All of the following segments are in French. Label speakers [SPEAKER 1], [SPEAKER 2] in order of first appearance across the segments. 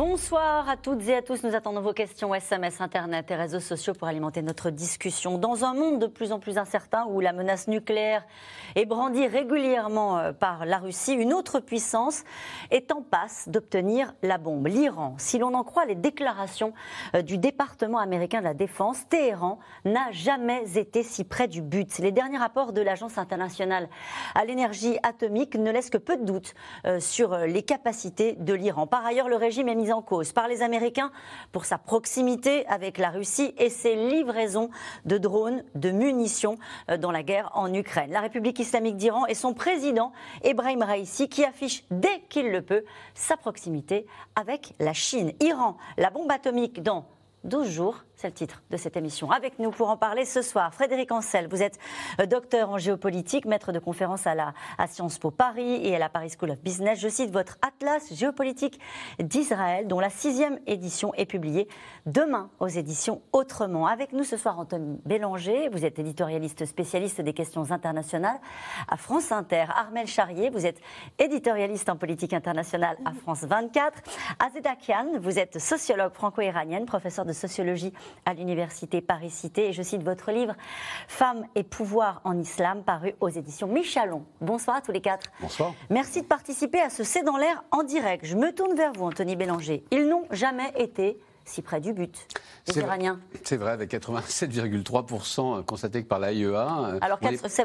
[SPEAKER 1] Bonsoir à toutes et à tous. Nous attendons vos questions SMS, Internet et réseaux sociaux pour alimenter notre discussion. Dans un monde de plus en plus incertain où la menace nucléaire est brandie régulièrement euh, par la Russie, une autre puissance est en passe d'obtenir la bombe, l'Iran. Si l'on en croit les déclarations euh, du département américain de la Défense, Téhéran n'a jamais été si près du but. Les derniers rapports de l'Agence internationale à l'énergie atomique ne laissent que peu de doutes euh, sur les capacités de l'Iran. Par ailleurs, le régime est mis en cause par les Américains pour sa proximité avec la Russie et ses livraisons de drones, de munitions euh, dans la guerre en Ukraine. La République islamique d'Iran et son président, Ebrahim Raisi, qui affiche dès qu'il le peut sa proximité avec la Chine. Iran, la bombe atomique dans 12 jours c'est le titre de cette émission. Avec nous pour en parler ce soir, Frédéric Ancel. Vous êtes euh, docteur en géopolitique, maître de conférence à, la, Sciences Po Paris et à la Paris School of Business. Je cite votre Atlas géopolitique d'Israël, dont la sixième édition est publiée demain aux éditions Autrement. Avec nous ce soir, Anthony Bélanger. Vous êtes éditorialiste spécialiste des questions internationales à France Inter. Armel Charrier, vous êtes éditorialiste en politique internationale à France 24. Azeda Kian, vous êtes sociologue franco-iranienne, professeur de sociologie à l'université Paris-Cité. Et je cite votre livre Femmes et pouvoir en islam, paru aux éditions Michalon. Bonsoir à tous les quatre.
[SPEAKER 2] Bonsoir.
[SPEAKER 1] Merci de participer à ce C'est dans l'air en direct. Je me tourne vers vous, Anthony Bélanger. Ils n'ont jamais été si près du but, les Iraniens.
[SPEAKER 2] C'est vrai, avec 87,3% constatés par l'AIEA. Euh,
[SPEAKER 1] Alors,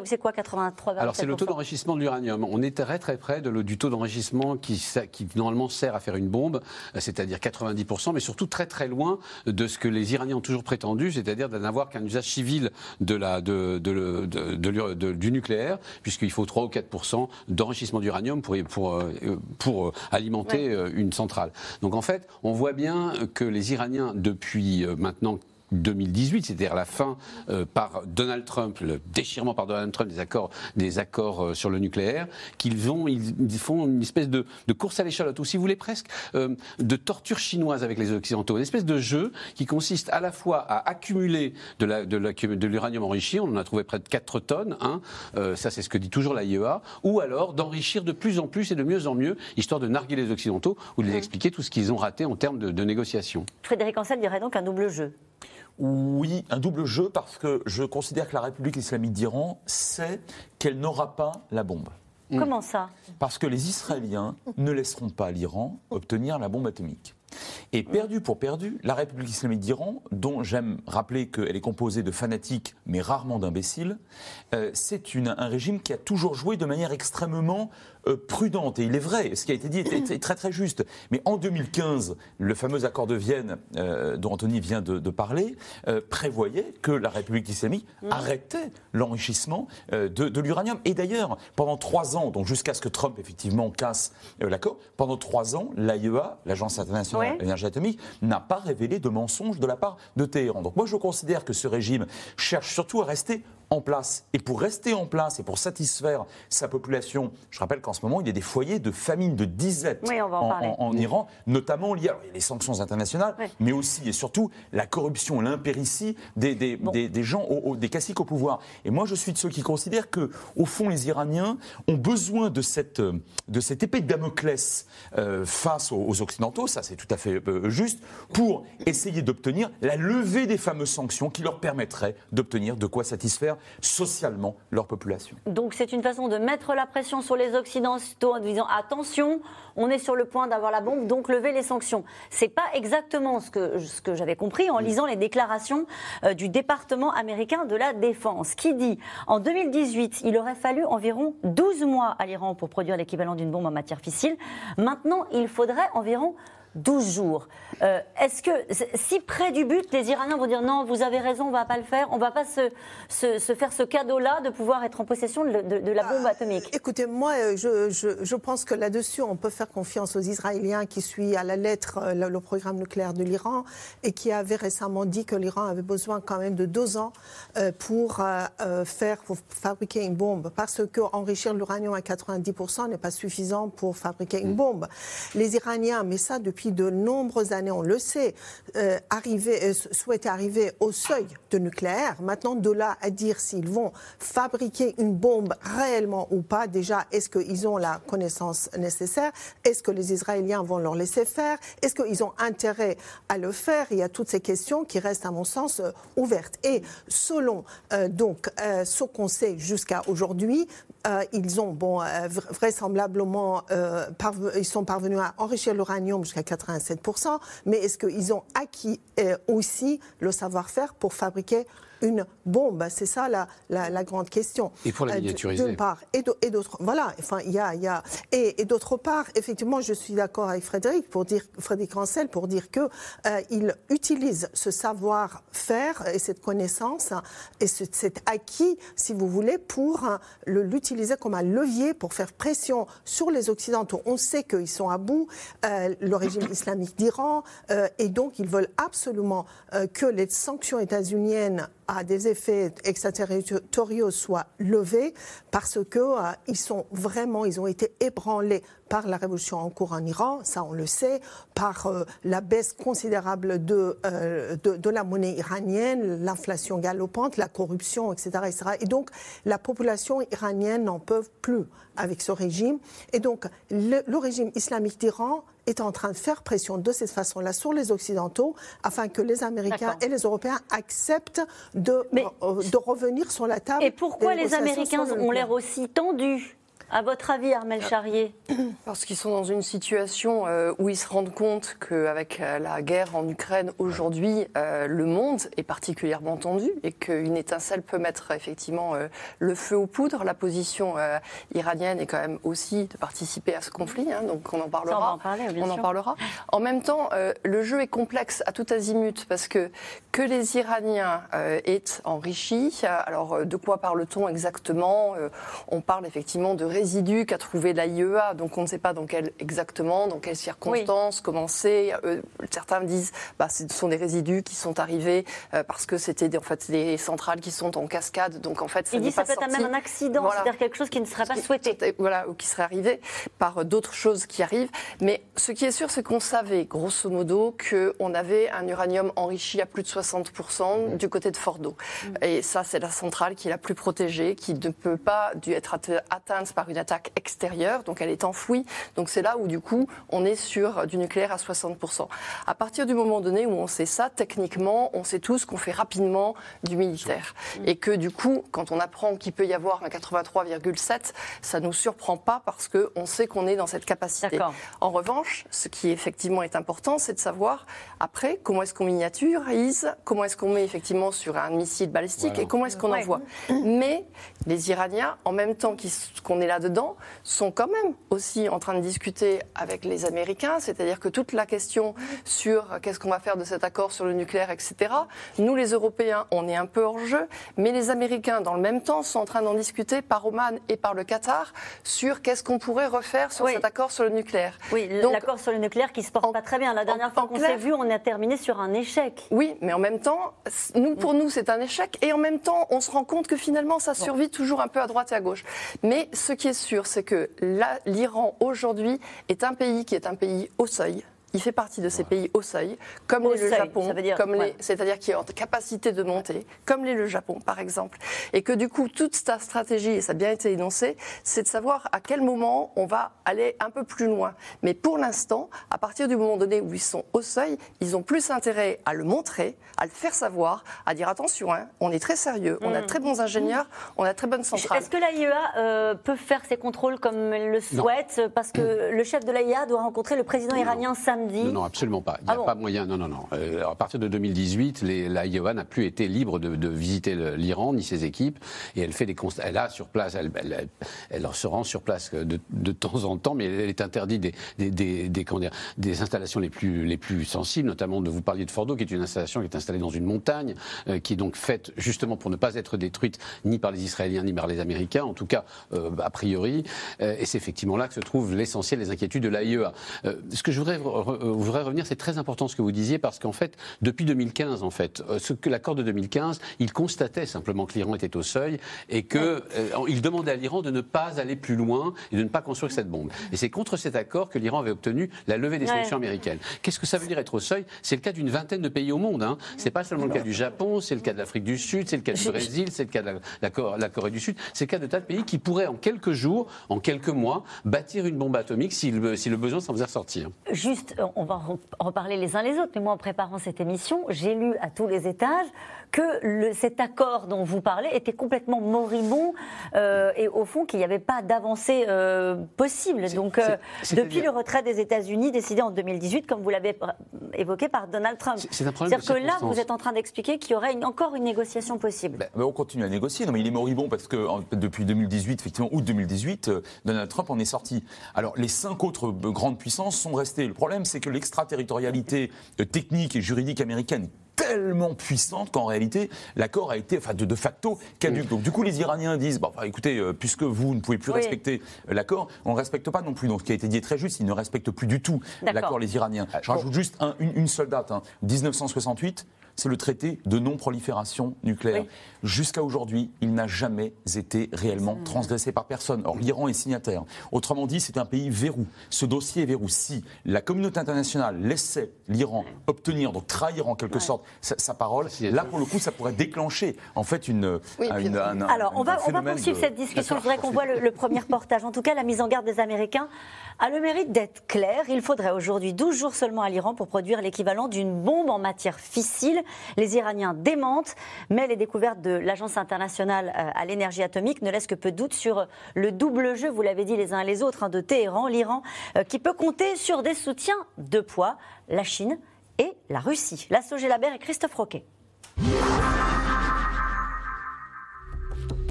[SPEAKER 1] c'est quoi 83
[SPEAKER 2] Alors, c'est le taux d'enrichissement de l'uranium. On est très très près de du taux d'enrichissement qui, qui, normalement sert à faire une bombe, euh, c'est-à-dire 90%, mais surtout très très loin de ce que les Iraniens ont toujours prétendu, c'est-à-dire de n'avoir qu'un usage civil de la, de, de, du nucléaire, puisqu'il faut 3 ou 4% d'enrichissement d'uranium pour, pour, euh, pour alimenter une centrale. Donc en fait, on voit bien que les Iraniens Depuis euh, maintenant 2018, c'est-à-dire la fin euh, par Donald Trump, le déchirement par Donald Trump des accords, des accords euh, sur le nucléaire, qu'ils vont, ils, font une espèce de, course à l'échalote, ou si vous voulez presque de torture chinoise avec les Occidentaux, une espèce de jeu qui consiste à la fois à accumuler de l'uranium enrichi, on en a trouvé près de 4 tonnes, hein, ça c'est ce que dit toujours l'AIEA, ou alors d'enrichir de plus en plus et de mieux en mieux, histoire de narguer les Occidentaux ou de les expliquer tout ce qu'ils ont raté en termes de, de négociations.
[SPEAKER 1] Frédéric Ansel dirait donc un double jeu.
[SPEAKER 3] Oui, un double jeu parce que je considère que la République islamique d'Iran sait qu'elle n'aura pas la bombe.
[SPEAKER 1] Comment ça?
[SPEAKER 3] Parce que les Israéliens ne laisseront pas l'Iran obtenir la bombe atomique. Et perdu pour perdu, la République islamique d'Iran, dont j'aime rappeler qu'elle est composée de fanatiques mais rarement d'imbéciles, euh, c'est un régime qui a toujours joué de manière extrêmement prudente. Et il est vrai, ce qui a été dit est, très très juste. Mais en 2015, le fameux accord de Vienne euh, dont Anthony vient de, parler euh, prévoyait que la République islamique mmh. arrêtait l'enrichissement de, l'uranium. Et d'ailleurs, pendant trois ans, donc jusqu'à ce que Trump effectivement casse l'accord, pendant trois ans, l'AIEA, l'Agence internationale de l'énergie atomique, n'a pas révélé de mensonges de la part de Téhéran. Donc moi, je considère que ce régime cherche surtout à rester en place. Et pour rester en place et pour satisfaire sa population, je rappelle qu'en ce moment, il y a des foyers de famine, de disette en, Iran, notamment liés à les sanctions internationales, mais aussi et surtout la corruption, l'impéritie des, des, des, gens, des caciques au pouvoir. Et moi, je suis de ceux qui considèrent que, au fond, les Iraniens ont besoin de cette, de cette épée de Damoclès euh, face aux, Occidentaux, ça c'est tout à fait euh, juste, pour essayer d'obtenir la levée des fameuses sanctions qui leur permettraient d'obtenir de quoi satisfaire socialement leur population.
[SPEAKER 1] Donc c'est une façon de mettre la pression sur les Occidentaux en disant attention, on est sur le point d'avoir la bombe, donc levez les sanctions. C'est pas exactement ce que, ce que j'avais compris en lisant les déclarations euh, du département américain de la défense, qui dit en 2018, il aurait fallu environ 12 mois à l'Iran pour produire l'équivalent d'une bombe en matière fissile. Maintenant, il faudrait environ 12 jours. Euh, est-ce que, si près du but, les Iraniens vont dire non, vous avez raison, on ne va pas le faire, on ne va pas se, se, faire ce cadeau-là de pouvoir être en possession de, la bombe ah, atomique?
[SPEAKER 4] Écoutez, moi, euh, je, je, pense que là-dessus, on peut faire confiance aux Israéliens qui suivent à la lettre euh, le, programme nucléaire de l'Iran et qui avaient récemment dit que l'Iran avait besoin quand même de deux ans pour faire, pour fabriquer une bombe, parce qu'enrichir l'uranium à 90% n'est pas suffisant pour fabriquer une mm. bombe. Les Iraniens, mais ça depuis de nombreuses années, on le sait, euh, arriver, euh, arriver au seuil de nucléaire. Maintenant, de là à dire s'ils vont fabriquer une bombe réellement ou pas, déjà, est-ce qu'ils ont la connaissance nécessaire? Est-ce que les Israéliens vont leur laisser faire? Est-ce qu'ils ont intérêt à le faire? Il y a toutes ces questions qui restent, à mon sens, euh, ouvertes. Et selon donc ce qu'on sait jusqu'à aujourd'hui, ils ont, bon, vraisemblablement, ils sont parvenus à enrichir l'uranium jusqu'à 87%, mais est-ce qu'ils ont acquis euh, aussi le savoir-faire pour fabriquer une bombe C'est ça la, la, grande question.
[SPEAKER 2] Et pour la euh, miniaturiser.
[SPEAKER 4] D'une part. Et d'autre Voilà. Enfin, il y a. Y a et, et d'autre part, effectivement, je suis d'accord avec Frédéric, pour dire, Frédéric Rancel, pour dire qu'il euh, utilise ce savoir-faire et cette connaissance et cet acquis, si vous voulez, pour euh, l'utiliser comme un levier pour faire pression sur les Occidentaux. On sait qu'ils sont à bout, le régime islamique d'Iran, et donc ils veulent absolument que les sanctions états-uniennes à des effets extraterritoriaux soient levés parce que euh, ils sont vraiment, ils ont été ébranlés par la révolution en cours en Iran, ça on le sait, par euh, la baisse considérable de, euh, de, de, la monnaie iranienne, l'inflation galopante, la corruption, etc., etc. Et donc la population iranienne n'en peut plus avec ce régime. Et donc le régime islamique d'Iran est en train de faire pression de cette façon-là sur les Occidentaux afin que les Américains et les Européens acceptent de, euh, de revenir sur la table.
[SPEAKER 1] Et pourquoi les Américains ont l'air aussi tendus à votre avis, Armel ah. Charrier
[SPEAKER 5] Parce qu'ils sont dans une situation euh, où ils se rendent compte qu'avec euh, la guerre en Ukraine aujourd'hui, euh, le monde est particulièrement tendu et qu'une étincelle peut mettre effectivement le feu aux poudres. La position iranienne est quand même aussi de participer à ce conflit, hein, donc on en parlera.
[SPEAKER 1] on, en, parler,
[SPEAKER 5] on en parlera. En même temps, le jeu est complexe à tout azimut parce que que les Iraniens aient enrichi, alors de quoi parle-t-on exactement On parle effectivement de résidus qu'a trouvé l'AIEA, donc on ne sait pas dans quel, exactement, dans quelles circonstances, comment c'est. Euh, certains disent bah, ce sont des résidus qui sont arrivés euh, parce que c'était en fait des centrales qui sont en cascade, donc en fait
[SPEAKER 1] ça Ils disent ça peut être même un accident, c'est-à-dire quelque chose qui ne serait pas souhaité.
[SPEAKER 5] Voilà, ou qui serait arrivé par d'autres choses qui arrivent. Mais ce qui est sûr, c'est qu'on savait, grosso modo, qu'on avait un uranium enrichi à plus de 60% mmh. du côté de Fordo. Mmh. Et ça, c'est la centrale qui est la plus protégée, qui ne peut pas être atteinte par une attaque extérieure, donc elle est enfouie. Donc c'est là où du coup on est sur du nucléaire à 60%. À partir du moment donné où on sait ça, techniquement, on sait tous qu'on fait rapidement du militaire. Et que du coup, quand on apprend qu'il peut y avoir un 83,7, ça ne nous surprend pas parce qu'on sait qu'on est dans cette capacité. En revanche, ce qui effectivement est important, c'est de savoir après comment est-ce qu'on miniaturise, comment est-ce qu'on met effectivement sur un missile balistique et comment est-ce qu'on envoie. Mais les Iraniens, en même temps qu'on est là dedans sont quand même aussi en train de discuter avec les Américains, c'est-à-dire que toute la question sur qu'est-ce qu'on va faire de cet accord sur le nucléaire, etc., nous les Européens, on est un peu hors jeu, mais les Américains, dans le même temps, sont en train d'en discuter par Oman et par le Qatar sur qu'est-ce qu'on pourrait refaire sur cet accord sur le nucléaire.
[SPEAKER 1] Oui, l'accord sur le nucléaire qui se porte pas très bien. La dernière fois qu'on s'est vu, on a terminé sur un échec.
[SPEAKER 5] Oui, mais en même temps, nous, pour nous, c'est un échec, et en même temps, on se rend compte que finalement, ça survit toujours un peu à droite et à gauche. Mais ce qui est sûr, c'est que l'Iran aujourd'hui est un pays qui est un pays au seuil il fait partie de ces pays au seuil, comme le Japon, c'est-à-dire qui est en capacité de monter, comme l'est le Japon par exemple. Et que du coup, toute sa stratégie, et ça a bien été énoncé, c'est de savoir à quel moment on va aller un peu plus loin. Mais pour l'instant, à partir du moment donné où ils sont au seuil, ils ont plus intérêt à le montrer, à le faire savoir, à dire attention, hein, on est très sérieux, on a mm. très bons ingénieurs, on a très bonnes centrales.
[SPEAKER 1] Est-ce que l'AIEA euh, peut faire ses contrôles comme elle le souhaite? Parce que le chef de l'AIEA doit rencontrer le président iranien samedi
[SPEAKER 2] non, absolument pas. Il n'y a ah pas moyen. Non, non, non. Euh, à partir de 2018, l'AIOA n'a plus été libre de, visiter l'Iran ni ses équipes. Et elle fait des constats. Elle a sur place, elle, elle, se rend sur place de, de, temps en temps, mais elle est interdite des, des, des, des, des installations les plus, les plus sensibles, notamment de vous parliez de Fordo, qui est une installation qui est installée dans une montagne, euh, qui est donc faite justement pour ne pas être détruite ni par les Israéliens ni par les Américains, en tout cas euh, a priori. et c'est effectivement là que se trouve l'essentiel des inquiétudes de l'AIEA. ce que je voudrais voudrais revenir, c'est très important ce que vous disiez, parce qu'en fait, depuis 2015, en fait, ce que l'accord de 2015, il constatait simplement que l'Iran était au seuil et qu'il demandait à l'Iran de ne pas aller plus loin et de ne pas construire cette bombe. Et c'est contre cet accord que l'Iran avait obtenu la levée des sanctions américaines. Qu'est-ce que ça veut dire être au seuil? C'est le cas d'une vingtaine de pays au monde. Hein. C'est pas seulement le cas du Japon, c'est le cas de l'Afrique du Sud, c'est le cas du Brésil, c'est le cas de la, Corée du Sud, c'est le cas de tas de pays qui pourraient en quelques jours, en quelques mois, bâtir une bombe atomique si le, si le besoin s'en faisait ressortir.
[SPEAKER 1] Juste, on va en reparler les uns les autres, mais moi en préparant cette émission, j'ai lu à tous les étages que cet accord dont vous parlez était complètement moribond euh, et au fond qu'il n'y avait pas d'avancée euh, possible. Donc euh, depuis le retrait des États-Unis décidé en 2018, comme vous l'avez évoqué par Donald Trump. C'est-à-dire que là, vous êtes en train d'expliquer qu'il y aurait encore une négociation possible.
[SPEAKER 3] Ben, on continue à négocier. Non, mais il est moribond parce que depuis 2018, effectivement, août 2018, Donald Trump en est sorti. Alors les cinq autres grandes puissances sont restées. Le problème, c'est que l'extraterritorialité technique et juridique américaine tellement puissante qu'en réalité, l'accord a été, enfin, de, de facto caduque. Donc, du coup, les Iraniens disent, bon, bah, écoutez, euh, puisque vous ne pouvez plus respecter euh, l'accord, on ne respecte pas non plus. Donc, ce qui a été dit est très juste, ils ne respectent plus du tout l'accord, les Iraniens. Je rajoute juste une, seule date, 1968, hein c'est le traité de non-prolifération nucléaire. Jusqu'à aujourd'hui, il n'a jamais été réellement transgressé par personne. Or, l'Iran est signataire. Autrement dit, c'est un pays verrou. Ce dossier est verrou. Si la communauté internationale laissait l'Iran obtenir, donc trahir en quelque sorte sa, parole, là, pour le coup, ça pourrait déclencher en fait une.
[SPEAKER 1] Alors, on va, on va poursuivre cette discussion. Je voudrais qu'on voit le, le premier reportage. En tout cas, la mise en garde des Américains a le mérite d'être claire. Il faudrait aujourd'hui 12 jours seulement à l'Iran pour produire l'équivalent d'une bombe en matière fissile. Les Iraniens démentent, mais les découvertes de l'Agence internationale euh, à l'énergie atomique ne laissent que peu de doute sur le double jeu, vous l'avez dit les uns et les autres, hein, de Téhéran, l'Iran, euh, qui peut compter sur des soutiens de poids, la Chine et la Russie. La Labert et Christophe Roquet.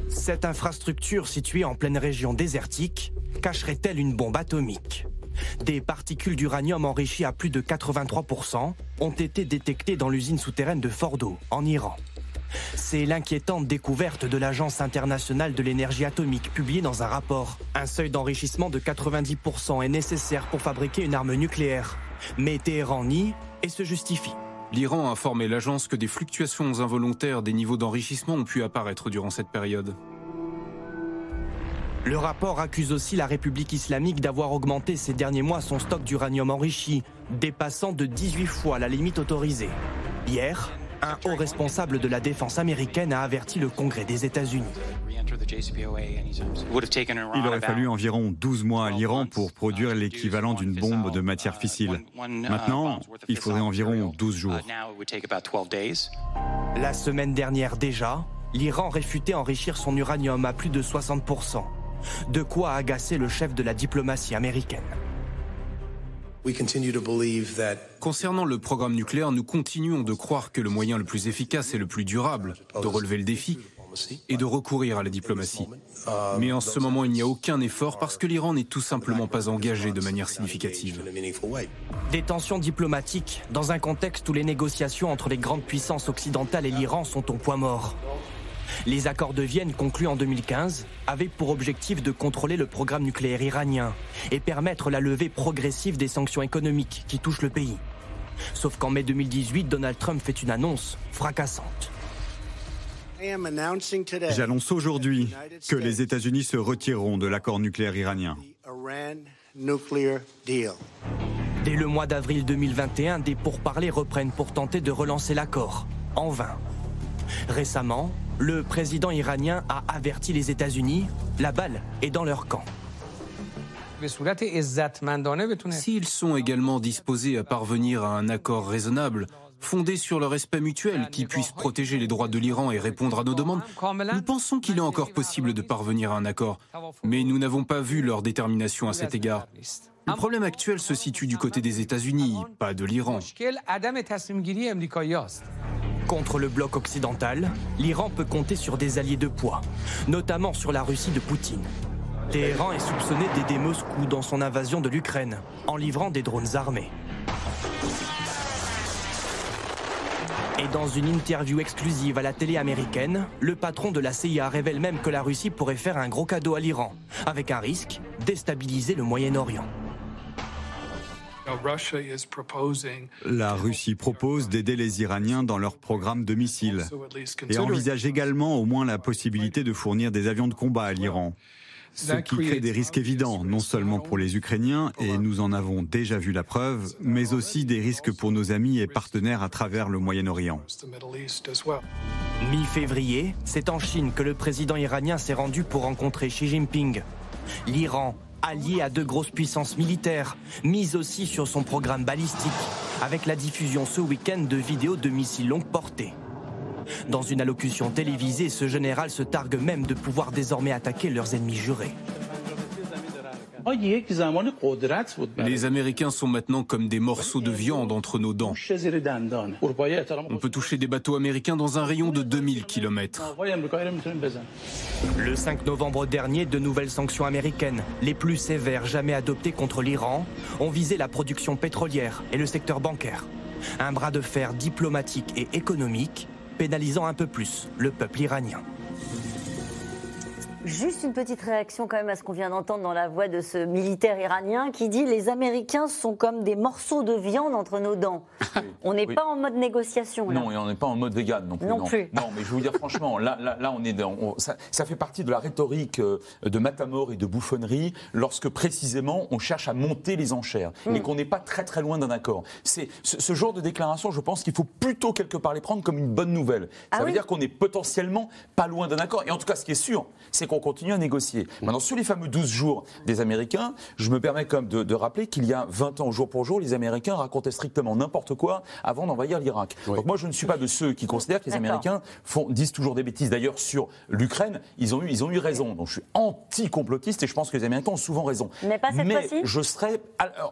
[SPEAKER 6] Cette infrastructure située en pleine région désertique cacherait-elle une bombe atomique? Des particules d'uranium enrichies à plus de 83% ont été détectées dans l'usine souterraine de Fordo, en Iran. C'est l'inquiétante découverte de l'Agence internationale de l'énergie atomique publiée dans un rapport. Un seuil d'enrichissement de 90% est nécessaire pour fabriquer une arme nucléaire. Mais Téhéran nie et se justifie.
[SPEAKER 7] L'Iran a informé l'agence que des fluctuations involontaires des niveaux d'enrichissement ont pu apparaître durant cette période.
[SPEAKER 6] Le rapport accuse aussi la République islamique d'avoir augmenté ces derniers mois son stock d'uranium enrichi, dépassant de 18 fois la limite autorisée. Hier, un haut responsable de la défense américaine a averti le Congrès des États-Unis.
[SPEAKER 8] Il aurait fallu environ 12 mois à l'Iran pour produire l'équivalent d'une bombe de matière fissile. Maintenant, il faudrait environ 12 jours.
[SPEAKER 6] La semaine dernière déjà, l'Iran réfutait enrichir son uranium à plus de 60%. De quoi agacer le chef de la diplomatie américaine.
[SPEAKER 7] Concernant le programme nucléaire, nous continuons de croire que le moyen le plus efficace et le plus durable de relever le défi est de recourir à la diplomatie. Mais en ce moment, il n'y a aucun effort parce que l'Iran n'est tout simplement pas engagé de manière significative.
[SPEAKER 6] Des tensions diplomatiques dans un contexte où les négociations entre les grandes puissances occidentales et l'Iran sont au point mort. Les accords de Vienne conclus en 2015 avaient pour objectif de contrôler le programme nucléaire iranien et permettre la levée progressive des sanctions économiques qui touchent le pays. Sauf qu'en mai 2018, Donald Trump fait une annonce fracassante.
[SPEAKER 8] J'annonce aujourd'hui que les États-Unis se retireront de l'accord nucléaire iranien.
[SPEAKER 6] Dès le mois d'avril 2021, des pourparlers reprennent pour tenter de relancer l'accord. En vain. Récemment, le président iranien a averti les États-Unis, la balle est dans leur camp.
[SPEAKER 7] S'ils sont également disposés à parvenir à un accord raisonnable, fondé sur le respect mutuel qui puisse protéger les droits de l'Iran et répondre à nos demandes, nous pensons qu'il est encore possible de parvenir à un accord. Mais nous n'avons pas vu leur détermination à cet égard. Le problème actuel se situe du côté des États-Unis, pas de l'Iran.
[SPEAKER 6] Contre le bloc occidental, l'Iran peut compter sur des alliés de poids, notamment sur la Russie de Poutine. Téhéran est soupçonné d'aider Moscou dans son invasion de l'Ukraine, en livrant des drones armés. Et dans une interview exclusive à la télé américaine, le patron de la CIA révèle même que la Russie pourrait faire un gros cadeau à l'Iran, avec un risque, déstabiliser le Moyen-Orient.
[SPEAKER 8] La Russie propose d'aider les Iraniens dans leur programme de missiles et envisage également au moins la possibilité de fournir des avions de combat à l'Iran. Ce qui crée des risques évidents, non seulement pour les Ukrainiens, et nous en avons déjà vu la preuve, mais aussi des risques pour nos amis et partenaires à travers le Moyen-Orient.
[SPEAKER 6] Mi-février, c'est en Chine que le président iranien s'est rendu pour rencontrer Xi Jinping. L'Iran, allié à deux grosses puissances militaires, mise aussi sur son programme balistique, avec la diffusion ce week-end de vidéos de missiles longue portée. Dans une allocution télévisée, ce général se targue même de pouvoir désormais attaquer leurs ennemis jurés.
[SPEAKER 7] Les Américains sont maintenant comme des morceaux de viande entre nos dents. On peut toucher des bateaux américains dans un rayon de 2000 km.
[SPEAKER 6] Le 5 novembre dernier, de nouvelles sanctions américaines, les plus sévères jamais adoptées contre l'Iran, ont visé la production pétrolière et le secteur bancaire. Un bras de fer diplomatique et économique pénalisant un peu plus le peuple iranien.
[SPEAKER 1] Juste une petite réaction quand même à ce qu'on vient d'entendre dans la voix de ce militaire iranien qui dit les Américains sont comme des morceaux de viande entre nos dents. On n'est pas en mode négociation.
[SPEAKER 3] Non, et on n'est pas en mode vegan non plus.
[SPEAKER 1] Non, plus.
[SPEAKER 3] Non, mais je veux vous dire franchement, là, là, là on est dans, ça, ça, fait partie de la rhétorique euh, de matamor et de bouffonnerie lorsque précisément on cherche à monter les enchères mm. et qu'on n'est pas très très loin d'un accord. C'est ce, ce, genre de déclaration, je pense qu'il faut plutôt quelque part les prendre comme une bonne nouvelle. Ça ah veut dire qu'on est potentiellement pas loin d'un accord. Et en tout cas, ce qui est sûr, c'est qu'on continue à négocier. Maintenant, sur les fameux 12 jours des Américains, je me permets comme de, de, rappeler qu'il y a 20 ans, jour pour jour, les Américains racontaient strictement n'importe quoi avant d'envahir l'Irak. Donc moi, je ne suis pas de ceux qui considèrent que les Américains font, disent toujours des bêtises. D'ailleurs, sur l'Ukraine, ils ont eu, ils ont eu raison. Donc je suis anti-complotiste et je pense que les Américains ont souvent raison.
[SPEAKER 1] Mais pas cette
[SPEAKER 3] Mais je serais,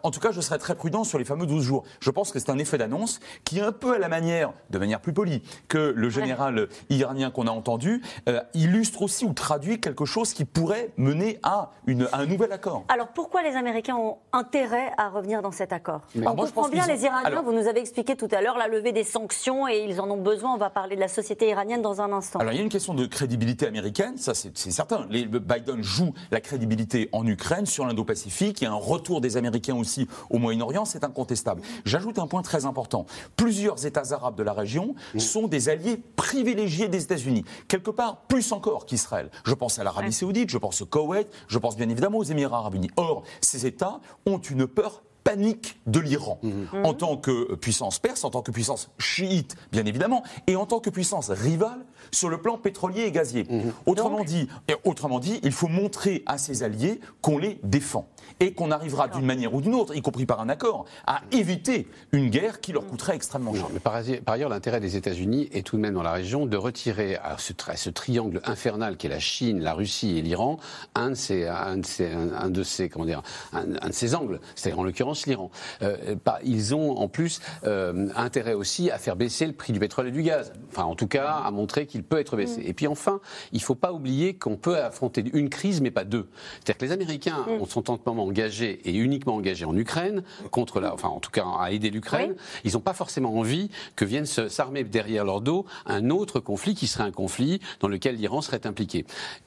[SPEAKER 3] en tout cas, je serais très prudent sur les fameux 12 jours. Je pense que c'est un effet d'annonce qui est un peu à la manière, de manière plus polie, que le général iranien qu'on a entendu, euh, illustre aussi ou traduit quelque chose qui pourrait mener à, une, à un nouvel accord.
[SPEAKER 1] Alors pourquoi les Américains ont intérêt à revenir dans cet accord On comprend bien les Iraniens, alors, vous nous avez expliqué tout à l'heure la levée des sanctions et ils en ont besoin. On va parler de la société iranienne dans un instant.
[SPEAKER 3] Alors il y a une question de crédibilité américaine, ça c'est certain. Les, Biden joue la crédibilité en Ukraine, sur l'Indo-Pacifique. Il y a un retour des Américains aussi au Moyen-Orient, c'est incontestable. J'ajoute un point très important. Plusieurs États arabes de la région sont des alliés privilégiés des États-Unis, quelque part plus encore qu'Israël. Je pense à l'Arabie saoudite, je pense au Koweït, je pense bien évidemment aux Émirats arabes unis. Or, ces États ont une peur panique de l'Iran, mhm. en tant que puissance perse, en tant que puissance chiite, bien évidemment, et en tant que puissance rivale sur le plan pétrolier et gazier. Mhm. Autrement, dit, autrement dit, il faut montrer à ses alliés qu'on les défend et qu'on arrivera d'une manière ou d'une autre, y compris par un accord, à éviter une guerre qui leur coûterait extrêmement cher.
[SPEAKER 2] Mais par, ailleurs, l'intérêt des États-Unis est tout de même dans la région de retirer à ce, ce triangle infernal qui est la Chine, la Russie et l'Iran un de ces, un de ces, un, de ces, comment dire, un, de ces angles, c'est-à-dire en l'occurrence l'Iran. Euh, ils ont en plus euh, intérêt aussi à faire baisser le prix du pétrole et du gaz. Enfin, en tout cas, à montrer qu'il peut être baissé. Mm. Et puis enfin, il ne faut pas oublier qu'on peut affronter une crise, mais pas deux. C'est-à-dire que les Américains mm. sont en ce moment engagés et uniquement engagés en Ukraine, contre la, enfin en tout cas à aider l'Ukraine. Ils n'ont pas forcément envie que vienne s'armer derrière leur dos un autre conflit qui serait un conflit dans lequel l'Iran serait impliqué.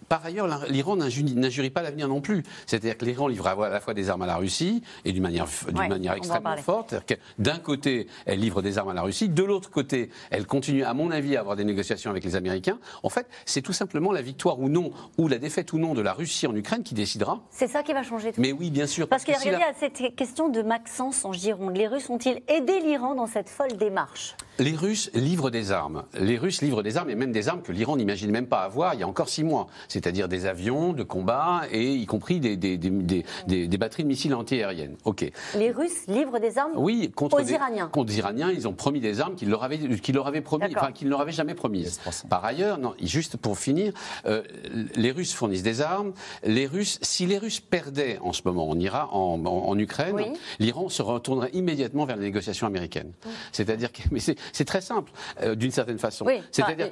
[SPEAKER 2] Par ailleurs, l'Iran n'injurie pas l'avenir non plus. C'est-à-dire que l'Iran livre à la fois des armes à la Russie et d'une manière, manière extrêmement forte. D'un côté, elle livre des armes à la Russie, de l'autre côté, elle continue, à mon avis, à avoir des négociations avec les Américains. En fait, c'est tout simplement la victoire ou non, ou la défaite ou non de la Russie en Ukraine qui décidera.
[SPEAKER 1] C'est ça qui va changer tout.
[SPEAKER 2] Mais oui, bien sûr.
[SPEAKER 1] Parce, qu'il y a cette question de Maxence en Gironde. Les Russes ont-ils aidé l'Iran dans cette folle démarche?
[SPEAKER 2] Les Russes livrent des armes. Les Russes livrent des armes, et même des armes que l'Iran n'imagine même pas avoir il y a encore six mois. C'est-à-dire des avions de combat, et y compris des, des, des, des batteries de missiles antiaériennes. OK.
[SPEAKER 1] Les Russes livrent des armes
[SPEAKER 2] oui, contre
[SPEAKER 1] aux Iraniens
[SPEAKER 2] Contre les Iraniens, ils ont promis des armes qu'ils leur avaient, qu'ils leur avaient promis, enfin, qu'ils ne leur avaient jamais promises. Par ailleurs, non, juste pour finir, euh, les Russes fournissent des armes. Les Russes, si les Russes perdaient en ce moment en, Irak, en, en, Ukraine, l'Iran se retournerait immédiatement vers les négociations américaines. C'est-à-dire que, mais C'est très simple, euh, d'une certaine façon.
[SPEAKER 1] Oui,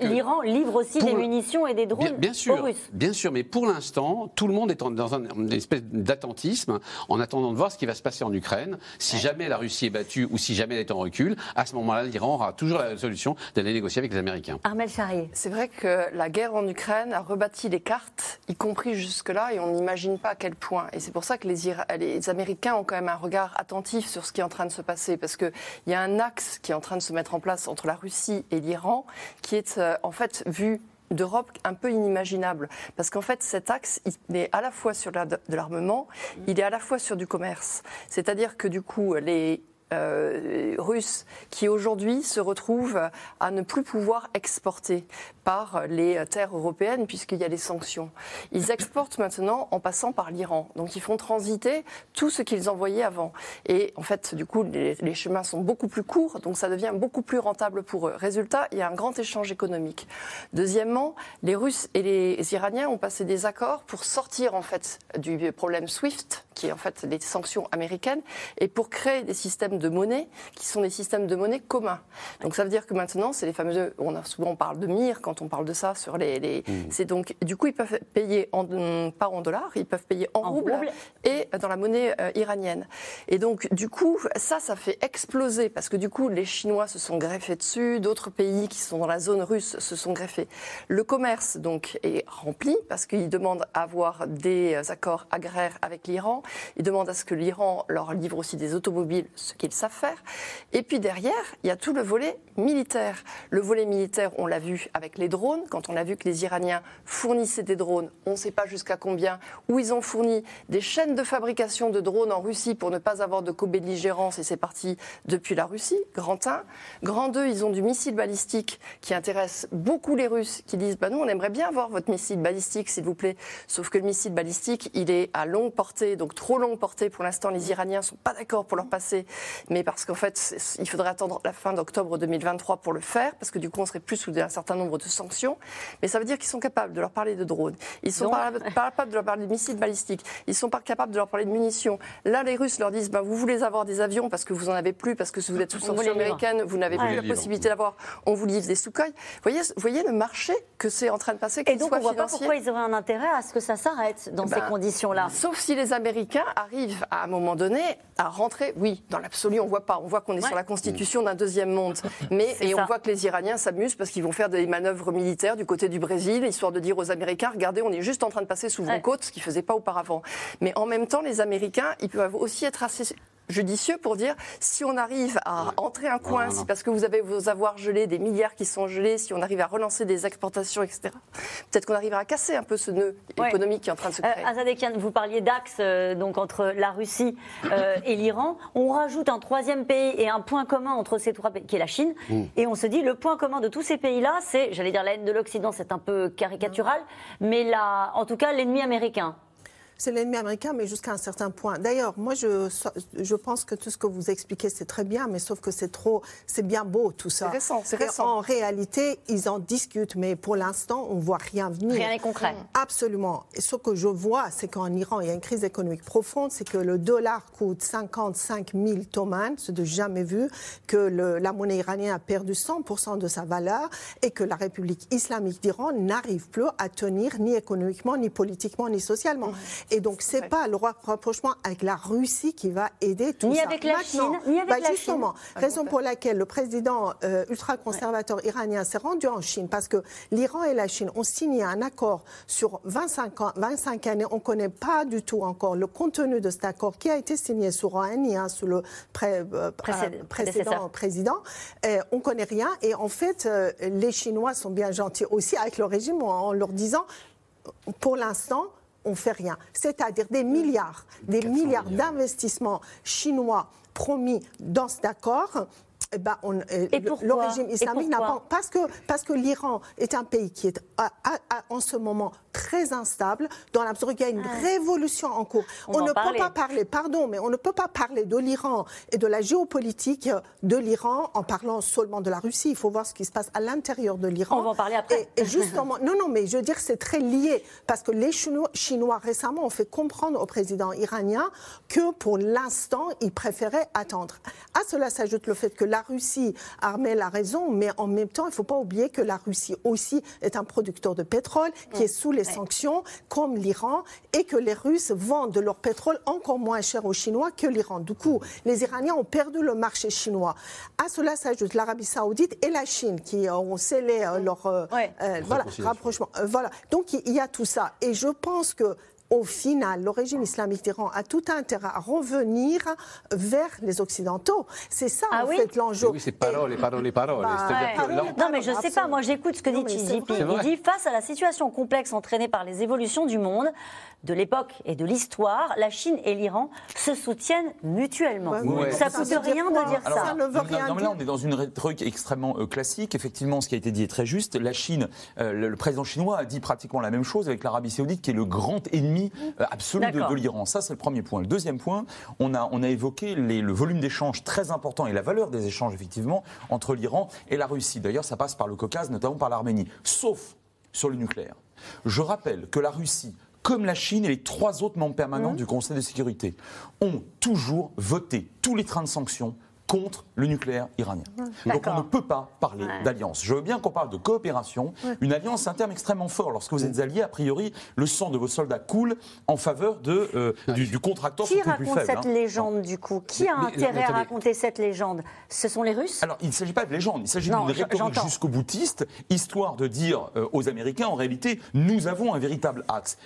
[SPEAKER 1] l'Iran livre aussi des munitions et des drones
[SPEAKER 2] bien, sûr,
[SPEAKER 1] aux Russes.
[SPEAKER 2] Bien sûr, mais pour l'instant, tout le monde est dans une espèce d'attentisme en attendant de voir ce qui va se passer en Ukraine. Si jamais la Russie est battue ou si jamais elle est en recul, à ce moment-là, l'Iran aura toujours la solution d'aller négocier avec les Américains.
[SPEAKER 1] Armel Charrier.
[SPEAKER 5] C'est vrai que la guerre en Ukraine a rebâti les cartes, y compris jusque-là, et on n'imagine pas à quel point. Et c'est pour ça que les, les Américains ont quand même un regard attentif sur ce qui est en train de se passer, parce qu'il y a un axe qui est en train de se mettre en place entre la Russie et l'Iran, qui est euh, en fait vu d'Europe un peu inimaginable. Parce qu'en fait, cet axe, il est à la fois sur de l'armement, il est à la fois sur du commerce. C'est-à-dire que du coup, les euh, russes qui aujourd'hui se retrouvent à ne plus pouvoir exporter par les terres européennes puisqu'il y a les sanctions. Ils exportent maintenant en passant par l'Iran. Donc ils font transiter tout ce qu'ils envoyaient avant. Et en fait, du coup, les, les, chemins sont beaucoup plus courts, donc ça devient beaucoup plus rentable pour eux. Résultat, il y a un grand échange économique. Deuxièmement, les Russes et les Iraniens ont passé des accords pour sortir en fait du problème SWIFT, qui est en fait les sanctions américaines, et pour créer des systèmes de monnaie qui sont des systèmes de monnaie communs. Donc ça veut dire que maintenant, c'est les fameux, on a souvent on parle de MIR quand on parle de ça sur les, les mmh. c'est donc du coup ils peuvent payer en, pas en dollars, ils peuvent payer en, roubles, et dans la monnaie euh, iranienne. Et donc du coup ça, ça fait exploser parce que du coup les Chinois se sont greffés dessus, d'autres pays qui sont dans la zone russe se sont greffés. Le commerce donc est rempli parce qu'ils demandent à avoir des accords agraires avec l'Iran, ils demandent à ce que l'Iran leur livre aussi des automobiles, ce qu'ils savent faire. Et puis derrière, il y a tout le volet militaire. Le volet militaire, on l'a vu avec les drones, quand on a vu que les Iraniens fournissaient des drones, on ne sait pas jusqu'à combien, où ils ont fourni des chaînes de fabrication de drones en Russie pour ne pas avoir de co-belligérance, et c'est parti depuis la Russie, grand 1. Grand 2, ils ont du missile balistique qui intéresse beaucoup les Russes, qui disent, bah, nous, on aimerait bien avoir votre missile balistique, s'il vous plaît. Sauf que le missile balistique, il est à longue portée, donc trop longue portée. Pour l'instant, les Iraniens ne sont pas d'accord pour leur passer mais parce qu'en fait, il faudrait attendre la fin d'octobre 2023 pour le faire, parce que du coup, on serait plus sous un certain nombre de sanctions. Mais ça veut dire qu'ils sont capables de leur parler de drones, ils sont pas capables de leur parler de missiles balistiques, ils sont pas capables de leur parler de munitions. Là, les Russes leur disent, ben, vous voulez avoir des avions parce que vous en avez plus, parce que vous êtes sous sanctions américaines, vous n'avez plus la possibilité d'avoir, on vous livre des Sukhoi. Vous voyez, voyez le marché que c'est en train de passer,
[SPEAKER 1] Et donc, on ne voit pas pourquoi ils auraient un intérêt à ce que ça s'arrête dans ces ben, conditions-là.
[SPEAKER 5] Sauf si les Américains arrivent à un moment donné à rentrer, oui, dans l'absolu, on voit pas. On voit qu'on est sur la constitution d'un deuxième monde. Mais, et on voit que les Iraniens s'amusent parce qu'ils vont faire des manœuvres militaires du côté du Brésil, histoire de dire aux Américains, regardez, on est juste en train de passer sous vos côtes, ce qu'ils ne faisaient pas auparavant. Mais en même temps, les Américains, ils peuvent aussi être assez judicieux pour dire si on arrive à entrer un coin, si parce que vous avez vos avoirs gelés, des milliards qui sont gelés, si on arrive à relancer des exportations, etc. Peut-être qu'on arrivera à casser un peu ce nœud économique qui est en train de se créer.
[SPEAKER 1] Euh, vous parliez d'axe euh, donc entre la Russie euh, et l'Iran. On rajoute un troisième pays et un point commun entre ces trois pays, qui est la Chine. Mm. Et on se dit le point commun de tous ces pays-là, c'est, j'allais dire la haine de l'Occident, c'est un peu caricatural, mais là, en tout cas l'ennemi américain
[SPEAKER 4] c'est l'ennemi américain, mais jusqu'à un certain point. D'ailleurs, moi, je, je pense que tout ce que vous expliquez, c'est très bien, mais sauf que c'est trop, c'est bien beau tout ça.
[SPEAKER 5] C'est récent, c'est récent.
[SPEAKER 4] En réalité, ils en discutent, mais pour l'instant, on voit rien venir.
[SPEAKER 1] Rien n'est concret.
[SPEAKER 4] Absolument. Et ce que je vois, c'est qu'en Iran, il y a une crise économique profonde, c'est que le dollar coûte 55 000 tomans, c'est de jamais vu, que le, la monnaie iranienne a perdu 100% de sa valeur et que la République islamique d'Iran n'arrive plus à tenir ni économiquement, ni politiquement, ni socialement. Et donc, ce n'est pas le rapprochement avec la Russie qui va aider tout
[SPEAKER 1] ni
[SPEAKER 4] ça.
[SPEAKER 1] Avec la Chine, ni avec bah, la
[SPEAKER 4] justement, raison pour laquelle le président euh, ultra-conservateur iranien s'est rendu en Chine, parce que l'Iran et la Chine ont signé un accord sur 25, ans, 25 années. On ne connaît pas du tout encore le contenu de cet accord qui a été signé sous Rouhani, hein, sous le euh, précédent président. on ne connaît rien. Et en fait, euh, les Chinois sont bien gentils aussi avec le régime en leur disant, pour l'instant, on fait rien. C'est-à-dire des milliards, des milliards, d'investissements chinois promis dans cet accord. Eh ben on,
[SPEAKER 1] euh, le,
[SPEAKER 4] régime islamique n'a pas parce que parce que l'Iran est un pays qui est en ce moment très instable dans la mesure où il y a une révolution en cours. On, ne peut pas parler, pardon, mais on ne peut pas parler de l'Iran et de la géopolitique de l'Iran en parlant seulement de la Russie. Il faut voir ce qui se passe à l'intérieur de l'Iran.
[SPEAKER 1] On va en parler après.
[SPEAKER 4] Et, justement, non, non, mais je veux dire, c'est très lié parce que les Chinois, récemment ont fait comprendre au président iranien que pour l'instant, ils préféraient attendre. À cela s'ajoute le fait que la Russie armée la raison, mais en même temps, il ne faut pas oublier que la Russie aussi est un producteur de pétrole qui est sous les sanctions, comme l'Iran, et que les Russes vendent leur pétrole encore moins cher aux Chinois que l'Iran. Du coup, les Iraniens ont perdu le marché chinois. À cela s'ajoute l'Arabie saoudite et la Chine qui ont scellé euh, leur euh, euh, voilà, rapprochement. voilà. Donc il y a tout ça. Et je pense que au final, le régime islamique d'Iran a tout intérêt à revenir vers les Occidentaux. C'est ça,
[SPEAKER 1] ah
[SPEAKER 4] en fait, l'enjeu.
[SPEAKER 2] Oui, c'est paroles, paroles, paroles.
[SPEAKER 1] Bah, non, mais je ne sais pas. Moi, j'écoute ce que dit Xi Il dit face à la situation complexe entraînée par les évolutions du monde, de l'époque et de l'histoire, la Chine et l'Iran se soutiennent mutuellement. Ça ne coûte rien de dire ça.
[SPEAKER 3] ça ne veut rien non, là, on est dans une rhétorique extrêmement euh, classique. Effectivement, ce qui a été dit est très juste. La Chine, euh, le, président chinois a dit pratiquement la même chose avec l'Arabie saoudite, qui est le grand ennemi euh, absolu de, l'Iran. Ça, c'est le premier point. Le deuxième point, on a, on a évoqué le volume d'échanges très important et la valeur des échanges, effectivement, entre l'Iran et la Russie. D'ailleurs, ça passe par le Caucase, notamment par l'Arménie. Sauf sur le nucléaire. Je rappelle que la Russie comme la Chine et les trois autres membres permanents mmh. du Conseil de sécurité, ont toujours voté tous les trains de sanctions contre le nucléaire iranien. Donc on ne peut pas parler d'alliance. Je veux bien qu'on parle de coopération. Une alliance, c'est un terme extrêmement fort. Lorsque vous êtes alliés, a priori, le sang de vos soldats coule en faveur de, euh, du, contracteur.
[SPEAKER 1] Qui raconte cette hein. légende du coup Qui a intérêt à raconter cette légende? Ce sont les Russes?
[SPEAKER 3] Alors il ne s'agit pas de légende, il s'agit d'une rhétorique jusqu'au boutiste, histoire de dire euh, aux Américains, en réalité, nous avons un véritable axe.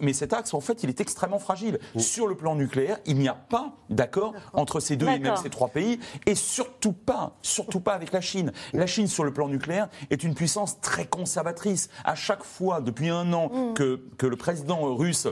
[SPEAKER 3] mais cet axe, en fait, il est extrêmement fragile. Sur le plan nucléaire, il n'y a pas d'accord entre ces deux et même ces trois pays et surtout pas, surtout pas avec la Chine. La Chine, sur le plan nucléaire, est une puissance très conservatrice. À chaque fois, depuis un an, mm. que, que le président russe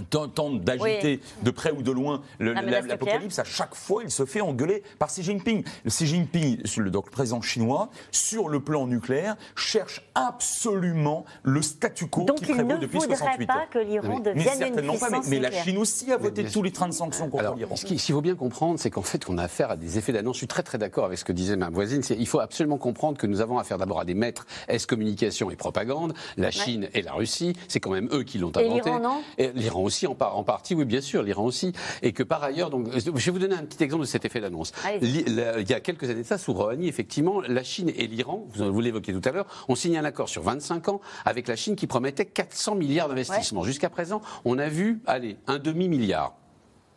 [SPEAKER 3] tente d'agiter de près ou de loin l'apocalypse, à chaque fois, il se fait engueuler par Xi Jinping. Xi Jinping, donc le président chinois, sur le plan nucléaire, cherche absolument le statu quo qui prévaut depuis 68.
[SPEAKER 1] Donc il ne pas que l'Iran devienne une puissance
[SPEAKER 3] pas, mais, la Chine aussi a voté tous les trains de sanctions contre l'Iran.
[SPEAKER 2] Ce qu'il faut bien comprendre, c'est qu'en fait, on a affaire à des effets d'annonce. Je suis très très d'accord avec ce que disait ma voisine. Il faut absolument comprendre que nous avons affaire d'abord à des maîtres S communication et propagande. La Chine et la Russie, c'est quand même eux qui l'ont inventé.
[SPEAKER 1] Et l'Iran,
[SPEAKER 2] aussi en, en, partie, oui, bien sûr, l'Iran aussi. Et que par ailleurs, donc, je vais vous donner un petit exemple de cet effet d'annonce. Il y a quelques années de ça, sous Rouhani, effectivement, la Chine et l'Iran, vous, vous l'évoquiez tout à l'heure, ont signé un accord sur 25 ans avec la Chine qui promettait 400 milliards d'investissements. Jusqu'à présent, on a vu, allez, un demi-milliard.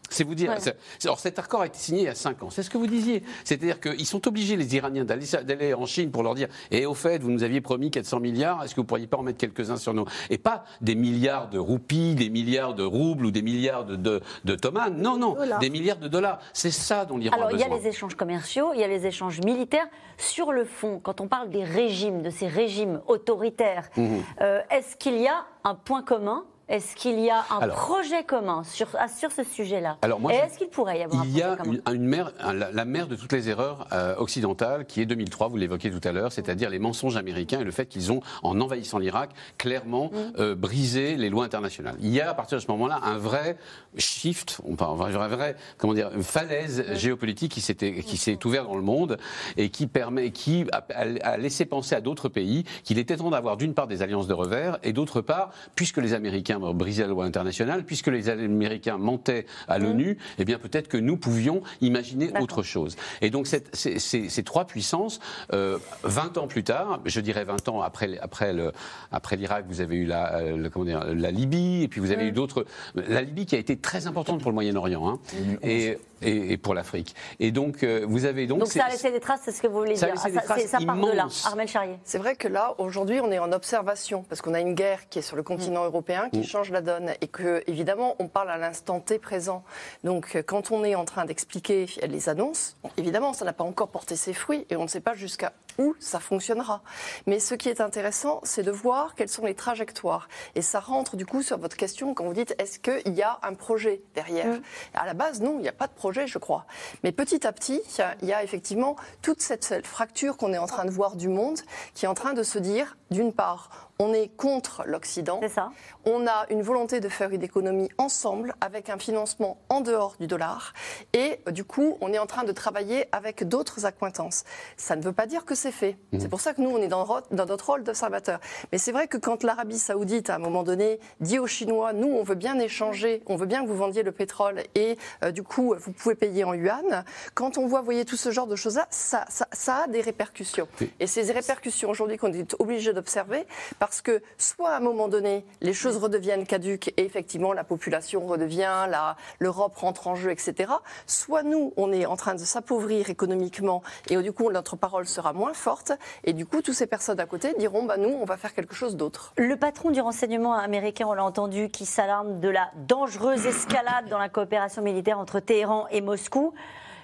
[SPEAKER 2] C'est vous dire. Alors cet accord a été signé il y a 5 ans. C'est ce que vous disiez. C'est-à-dire qu'ils sont obligés, les Iraniens, d'aller en Chine pour leur dire Et eh, au fait, vous nous aviez promis 400 milliards, est-ce que vous pourriez pas en mettre quelques-uns sur nous Et pas des milliards de roupies, des milliards de roubles ou des milliards de, de, de tomates. Non, non, des milliards de dollars. C'est ça dont l'Iran
[SPEAKER 1] a
[SPEAKER 2] besoin.
[SPEAKER 1] Alors il y a les échanges commerciaux, il y a les échanges militaires. Sur le fond, quand on parle des régimes, de ces régimes autoritaires, mmh. euh, est-ce qu'il y a un point commun est-ce qu'il y a un projet commun sur, ah, sur ce sujet-là Et est-ce qu'il pourrait y avoir
[SPEAKER 2] il un projet y a Une, mère, la, mère de toutes les erreurs euh, occidentales, qui est 2003, vous l'évoquiez tout à l'heure, c'est-à-dire les mensonges américains et le fait qu'ils ont, en envahissant l'Irak, clairement mm. euh, brisé les lois internationales. Il y a à partir de ce moment-là un vrai shift, on parle, un vrai, comment dire, une falaise mm. géopolitique qui s'est qui s'est ouverte dans le monde et qui permet, qui a, a laissé penser à d'autres pays qu'il était temps d'avoir d'une part des alliances de revers et d'autre part, puisque les Américains briser la loi internationale, puisque les Américains mentaient à l'ONU, mm. eh bien peut-être que nous pouvions imaginer autre chose. Et donc cette, ces, ces, trois puissances, euh, 20 ans plus tard, je dirais 20 ans après, après, le, après l'Irak, vous avez eu la, euh, comment dire, la Libye, et puis vous avez mm. eu d'autres. La Libye qui a été très importante pour le Moyen-Orient. Hein, et et, pour l'Afrique. Et donc, euh, vous avez donc.
[SPEAKER 1] Donc, ça a laissé des traces, c'est ce que vous voulez
[SPEAKER 2] ça
[SPEAKER 1] dire.
[SPEAKER 2] A laissé ah, des ça, part de là.
[SPEAKER 1] Armel Charrier.
[SPEAKER 5] C'est vrai que là, aujourd'hui, on est en observation, parce qu'on a une guerre qui est sur le continent mm. européen, qui mm. change la donne, et que, évidemment, on parle à l'instant T présent. Donc, quand on est en train d'expliquer les annonces, évidemment, ça n'a pas encore porté ses fruits, et on ne sait pas jusqu'à où ça fonctionnera. Mais ce qui est intéressant, c'est de voir quelles sont les trajectoires. Et ça rentre du coup sur votre question quand vous dites est-ce qu'il y a un projet derrière? Mm. À la base, non, il n'y a pas de projet, je crois. Mais petit à petit, il y a effectivement toute cette fracture qu'on est en train de voir du monde qui est en train de se dire, d'une part, on est contre l'Occident.
[SPEAKER 1] C'est ça.
[SPEAKER 5] On a une volonté de faire une économie ensemble avec un financement en dehors du dollar. Et du coup, on est en train de travailler avec d'autres accointances. Ça ne veut pas dire que c'est fait. Mmh. C'est pour ça que nous, on est dans, dans notre rôle d'observateur. Mais c'est vrai que quand l'Arabie saoudite, à un moment donné, dit aux Chinois, nous, on veut bien échanger, on veut bien que vous vendiez le pétrole et euh, du coup, vous pouvez payer en yuan, quand on voit, voyez, tout ce genre de choses-là, ça, ça, a des répercussions. Et ces répercussions aujourd'hui qu'on est obligé d'observer, parce que soit à un moment donné, les choses redeviennent caduques et effectivement la population redevient, l'Europe rentre en jeu, etc. Soit nous, on est en train de s'appauvrir économiquement et du coup notre parole sera moins forte et du coup toutes ces personnes à côté diront bah nous on va faire quelque chose d'autre.
[SPEAKER 1] Le patron du renseignement américain, on l'a entendu, qui s'alarme de la dangereuse escalade dans la coopération militaire entre Téhéran et Moscou.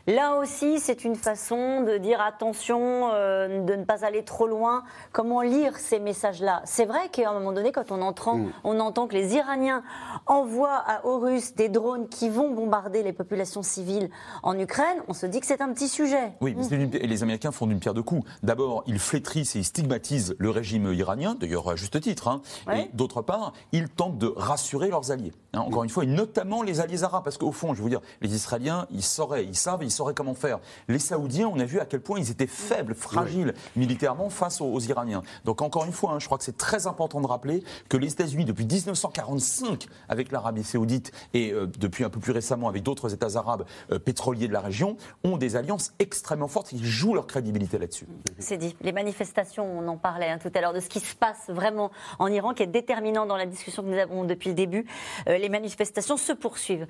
[SPEAKER 1] Là aussi, c'est une façon de dire attention, euh, de ne pas aller trop loin. Comment lire ces messages-là? C'est vrai qu'à un moment donné, quand on entend, mm. on entend que les Iraniens envoient à, aux Russes des drones qui vont bombarder les populations civiles en Ukraine, on se dit que c'est un petit sujet.
[SPEAKER 3] Oui, et les Américains font d'une pierre deux coups. D'abord, ils flétrissent et ils stigmatisent le régime iranien, d'ailleurs à juste titre. Hein. Et d'autre part, ils tentent de rassurer leurs alliés. Hein. encore une fois, et notamment les alliés arabes, parce qu'au fond, je veux dire, les Israéliens, ils sauraient, ils savent, ils sauraient comment faire. Les Saoudiens, on a vu à quel point ils étaient faibles, fragiles militairement face aux, Iraniens. Donc encore une fois, hein, je crois que c'est très important de rappeler que les États-Unis, depuis 1945, avec l'Arabie saoudite et euh, depuis un peu plus récemment avec d'autres États arabes euh, pétroliers de la région, ont des alliances extrêmement fortes. Ils jouent leur crédibilité là-dessus.
[SPEAKER 1] C'est dit. Les manifestations, on en parlait hein, tout à l'heure, de ce qui se passe vraiment en Iran, qui est déterminant dans la discussion que nous avons depuis le début. Euh, les manifestations se poursuivent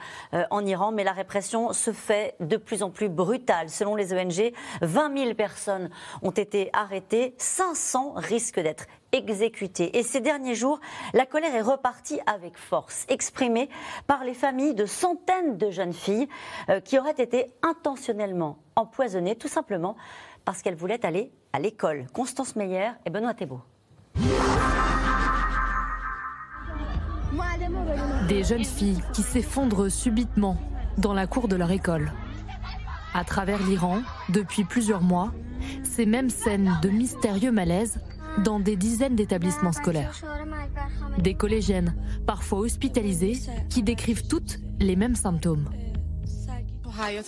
[SPEAKER 1] en Iran, mais la répression se fait de plus en plus brutale. Selon les ONG, 20 000 personnes ont été arrêtées, 500 risquent d'être exécutées. Et ces derniers jours, la colère est repartie avec force, exprimée par les familles de centaines de jeunes filles euh, qui auraient été intentionnellement empoisonnées, tout simplement parce qu'elles voulaient aller à l'école. Constance Meyer et Benoît Thébault.
[SPEAKER 9] Des jeunes filles qui s'effondrent subitement dans la cour de leur école à travers l'Iran depuis plusieurs mois ces mêmes scènes de mystérieux malaise dans des dizaines d'établissements scolaires. Des collégiennes, parfois hospitalisées, qui décrivent toutes les mêmes symptômes.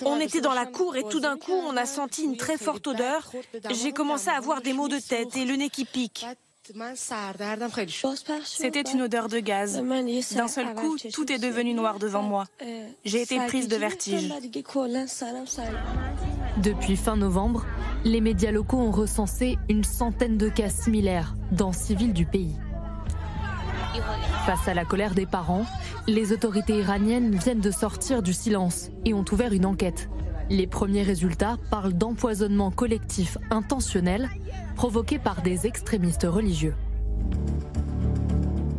[SPEAKER 10] On était dans la cour et tout d'un coup, on a senti une très forte odeur. J'ai commencé à avoir des maux de tête et le nez qui pique. C'était une odeur de gaz. D'un seul coup, tout est devenu noir devant moi. J'ai été prise de vertige.
[SPEAKER 9] Depuis fin novembre, les médias locaux ont recensé une centaine de cas similaires dans six villes du pays. Face à la colère des parents, les autorités iraniennes viennent de sortir du silence et ont ouvert une enquête. Les premiers résultats parlent d'empoisonnement collectif intentionnel provoqué par des extrémistes religieux.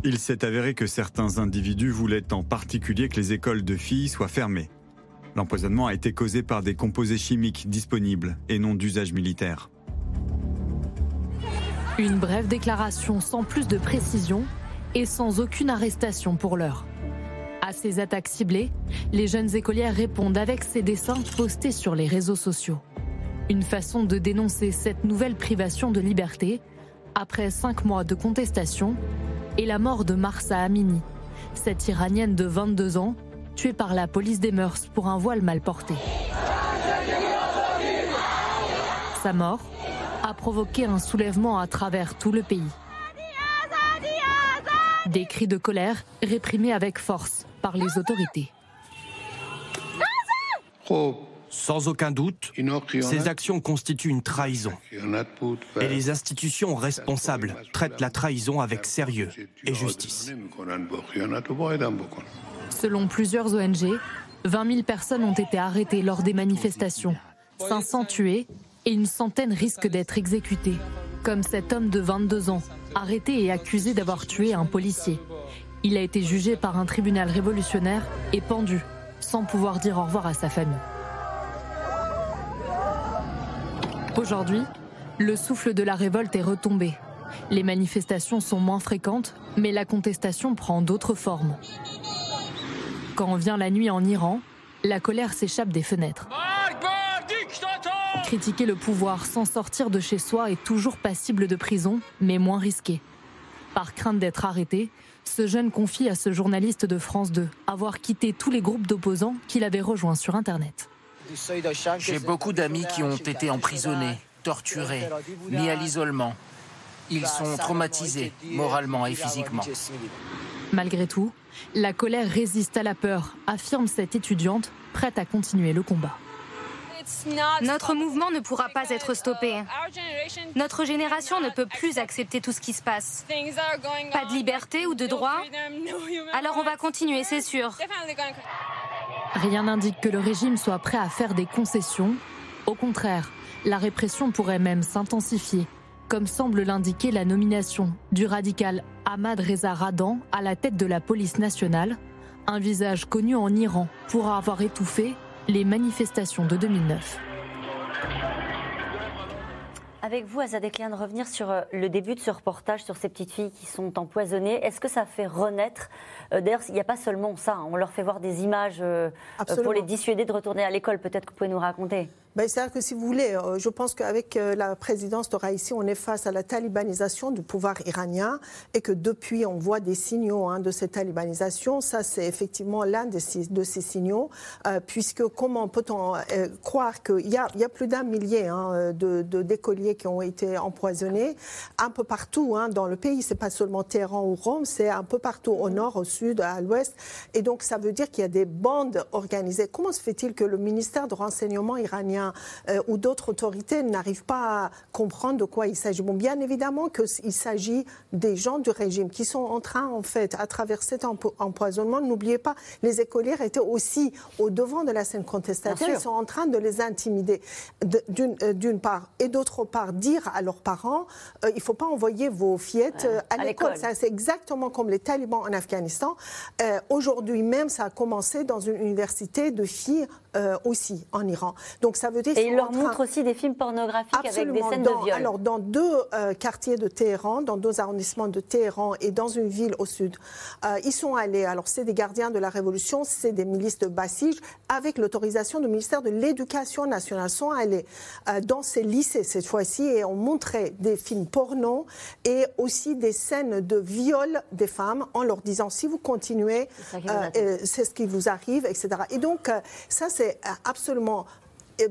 [SPEAKER 8] Il s'est avéré que certains individus voulaient en particulier que les écoles de filles soient fermées. L'empoisonnement a été causé par des composés chimiques disponibles et non d'usage militaire.
[SPEAKER 9] Une brève déclaration sans plus de précision et sans aucune arrestation pour l'heure. À ces attaques ciblées, les jeunes écolières répondent avec ces dessins postés sur les réseaux sociaux. Une façon de dénoncer cette nouvelle privation de liberté après cinq mois de contestation et la mort de Marsa Amini, cette Iranienne de 22 ans tuée par la police des mœurs pour un voile mal porté. Sa mort a provoqué un soulèvement à travers tout le pays. Des cris de colère réprimés avec force par les autorités.
[SPEAKER 6] Sans aucun doute, ces actions constituent une trahison. Et les institutions responsables traitent la trahison avec sérieux et justice.
[SPEAKER 9] Selon plusieurs ONG, 20 000 personnes ont été arrêtées lors des manifestations, 500 tués et une centaine risquent d'être exécutées, comme cet homme de 22 ans, arrêté et accusé d'avoir tué un policier. Il a été jugé par un tribunal révolutionnaire et pendu, sans pouvoir dire au revoir à sa famille. Aujourd'hui, le souffle de la révolte est retombé. Les manifestations sont moins fréquentes, mais la contestation prend d'autres formes. Quand vient la nuit en Iran, la colère s'échappe des fenêtres. Critiquer le pouvoir sans sortir de chez soi est toujours passible de prison, mais moins risqué. Par crainte d'être arrêté, ce jeune confie à ce journaliste de France 2 avoir quitté tous les groupes d'opposants qu'il avait rejoints sur Internet.
[SPEAKER 11] J'ai beaucoup d'amis qui ont été emprisonnés, torturés, mis à l'isolement. Ils sont traumatisés, moralement et physiquement.
[SPEAKER 9] Malgré tout, la colère résiste à la peur, affirme cette étudiante, prête à continuer le combat.
[SPEAKER 12] Notre mouvement ne pourra pas être stoppé. Notre génération ne peut plus accepter tout ce qui se passe. Pas de liberté ou de droit? Alors on va continuer, c'est sûr.
[SPEAKER 9] Rien n'indique que le régime soit prêt à faire des concessions. Au contraire, la répression pourrait même s'intensifier, comme semble l'indiquer la nomination du radical Ahmad Reza Radan à la tête de la police nationale, un visage connu en Iran pour avoir étouffé les manifestations de 2009.
[SPEAKER 1] Avec vous, Azad de revenir sur euh, le début de ce reportage sur ces petites filles qui sont empoisonnées. Est-ce que ça fait renaître euh, D'ailleurs, il n'y a pas seulement ça, hein. on leur fait voir des images euh, pour les dissuader de retourner à l'école. Peut-être que vous pouvez nous raconter?
[SPEAKER 4] Ben, C'est-à-dire que si vous voulez, euh, je pense qu'avec euh, la présidence de Raïssi, on est face à la talibanisation du pouvoir iranien et que depuis, on voit des signaux hein, de cette talibanisation. Ça, c'est effectivement l'un de ces, signaux, euh, puisque comment peut-on croire qu'il y a, plus d'un millier hein, de, d'écoliers qui ont été empoisonnés un peu partout hein, dans le pays. C'est pas seulement Téhéran ou Rome, c'est un peu partout au nord, au sud, à l'ouest. Et donc, ça veut dire qu'il y a des bandes organisées. Comment se fait-il que le ministère de renseignement iranien euh, ou d'autres autorités n'arrivent pas à comprendre de quoi il s'agit. Bon, bien évidemment qu'il s'agit des gens du régime qui sont en train, en fait, à travers cet empoisonnement, n'oubliez pas, les écolières étaient aussi au devant de la scène contestataire. Ils sont en train de les intimider, euh, d'une part. Et d'autre part, dire à leurs parents, euh, il ne faut pas envoyer vos fillettes à, l'école. C'est exactement comme les talibans en Afghanistan. Aujourd'hui même, ça a commencé dans une université de filles aussi en Iran.
[SPEAKER 1] Donc ça et il leur montre aussi des films pornographiques avec des scènes de viol.
[SPEAKER 4] Alors, dans deux euh, quartiers de Téhéran, dans deux arrondissements de Téhéran et dans une ville au sud, euh, ils sont allés. Alors, c'est des gardiens de la Révolution, c'est des milices de Bassige, avec l'autorisation du ministère de l'Éducation nationale, sont allés euh, dans ces lycées cette fois-ci et ont montré des films porno et aussi des scènes de viol des femmes en leur disant si vous continuez, c'est ce qui vous arrive, etc. Et donc, ça, c'est absolument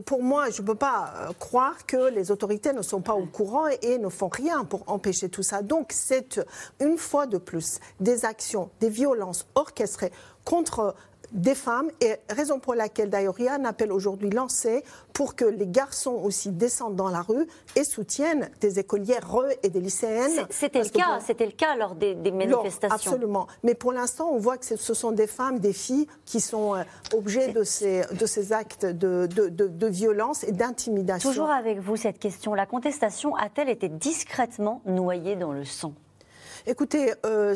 [SPEAKER 4] pour moi, je ne peux pas euh, croire que les autorités ne sont pas au courant et, ne font rien pour empêcher tout ça. Donc, c'est une fois de plus des actions, des violences orchestrées contre des femmes, et raison pour laquelle d'ailleurs il y a un appel aujourd'hui lancé pour que les garçons aussi descendent dans la rue et soutiennent des écolières et des lycéennes.
[SPEAKER 1] C'était le cas, c'était le cas lors des, manifestations.
[SPEAKER 4] absolument. Mais pour l'instant, on voit que ce sont des femmes, des filles qui sont euh, objets de ces, de ces actes de, de, de violence et d'intimidation.
[SPEAKER 1] Toujours avec vous cette question. La contestation a-t-elle été discrètement noyée dans le sang?
[SPEAKER 4] Écoutez, euh,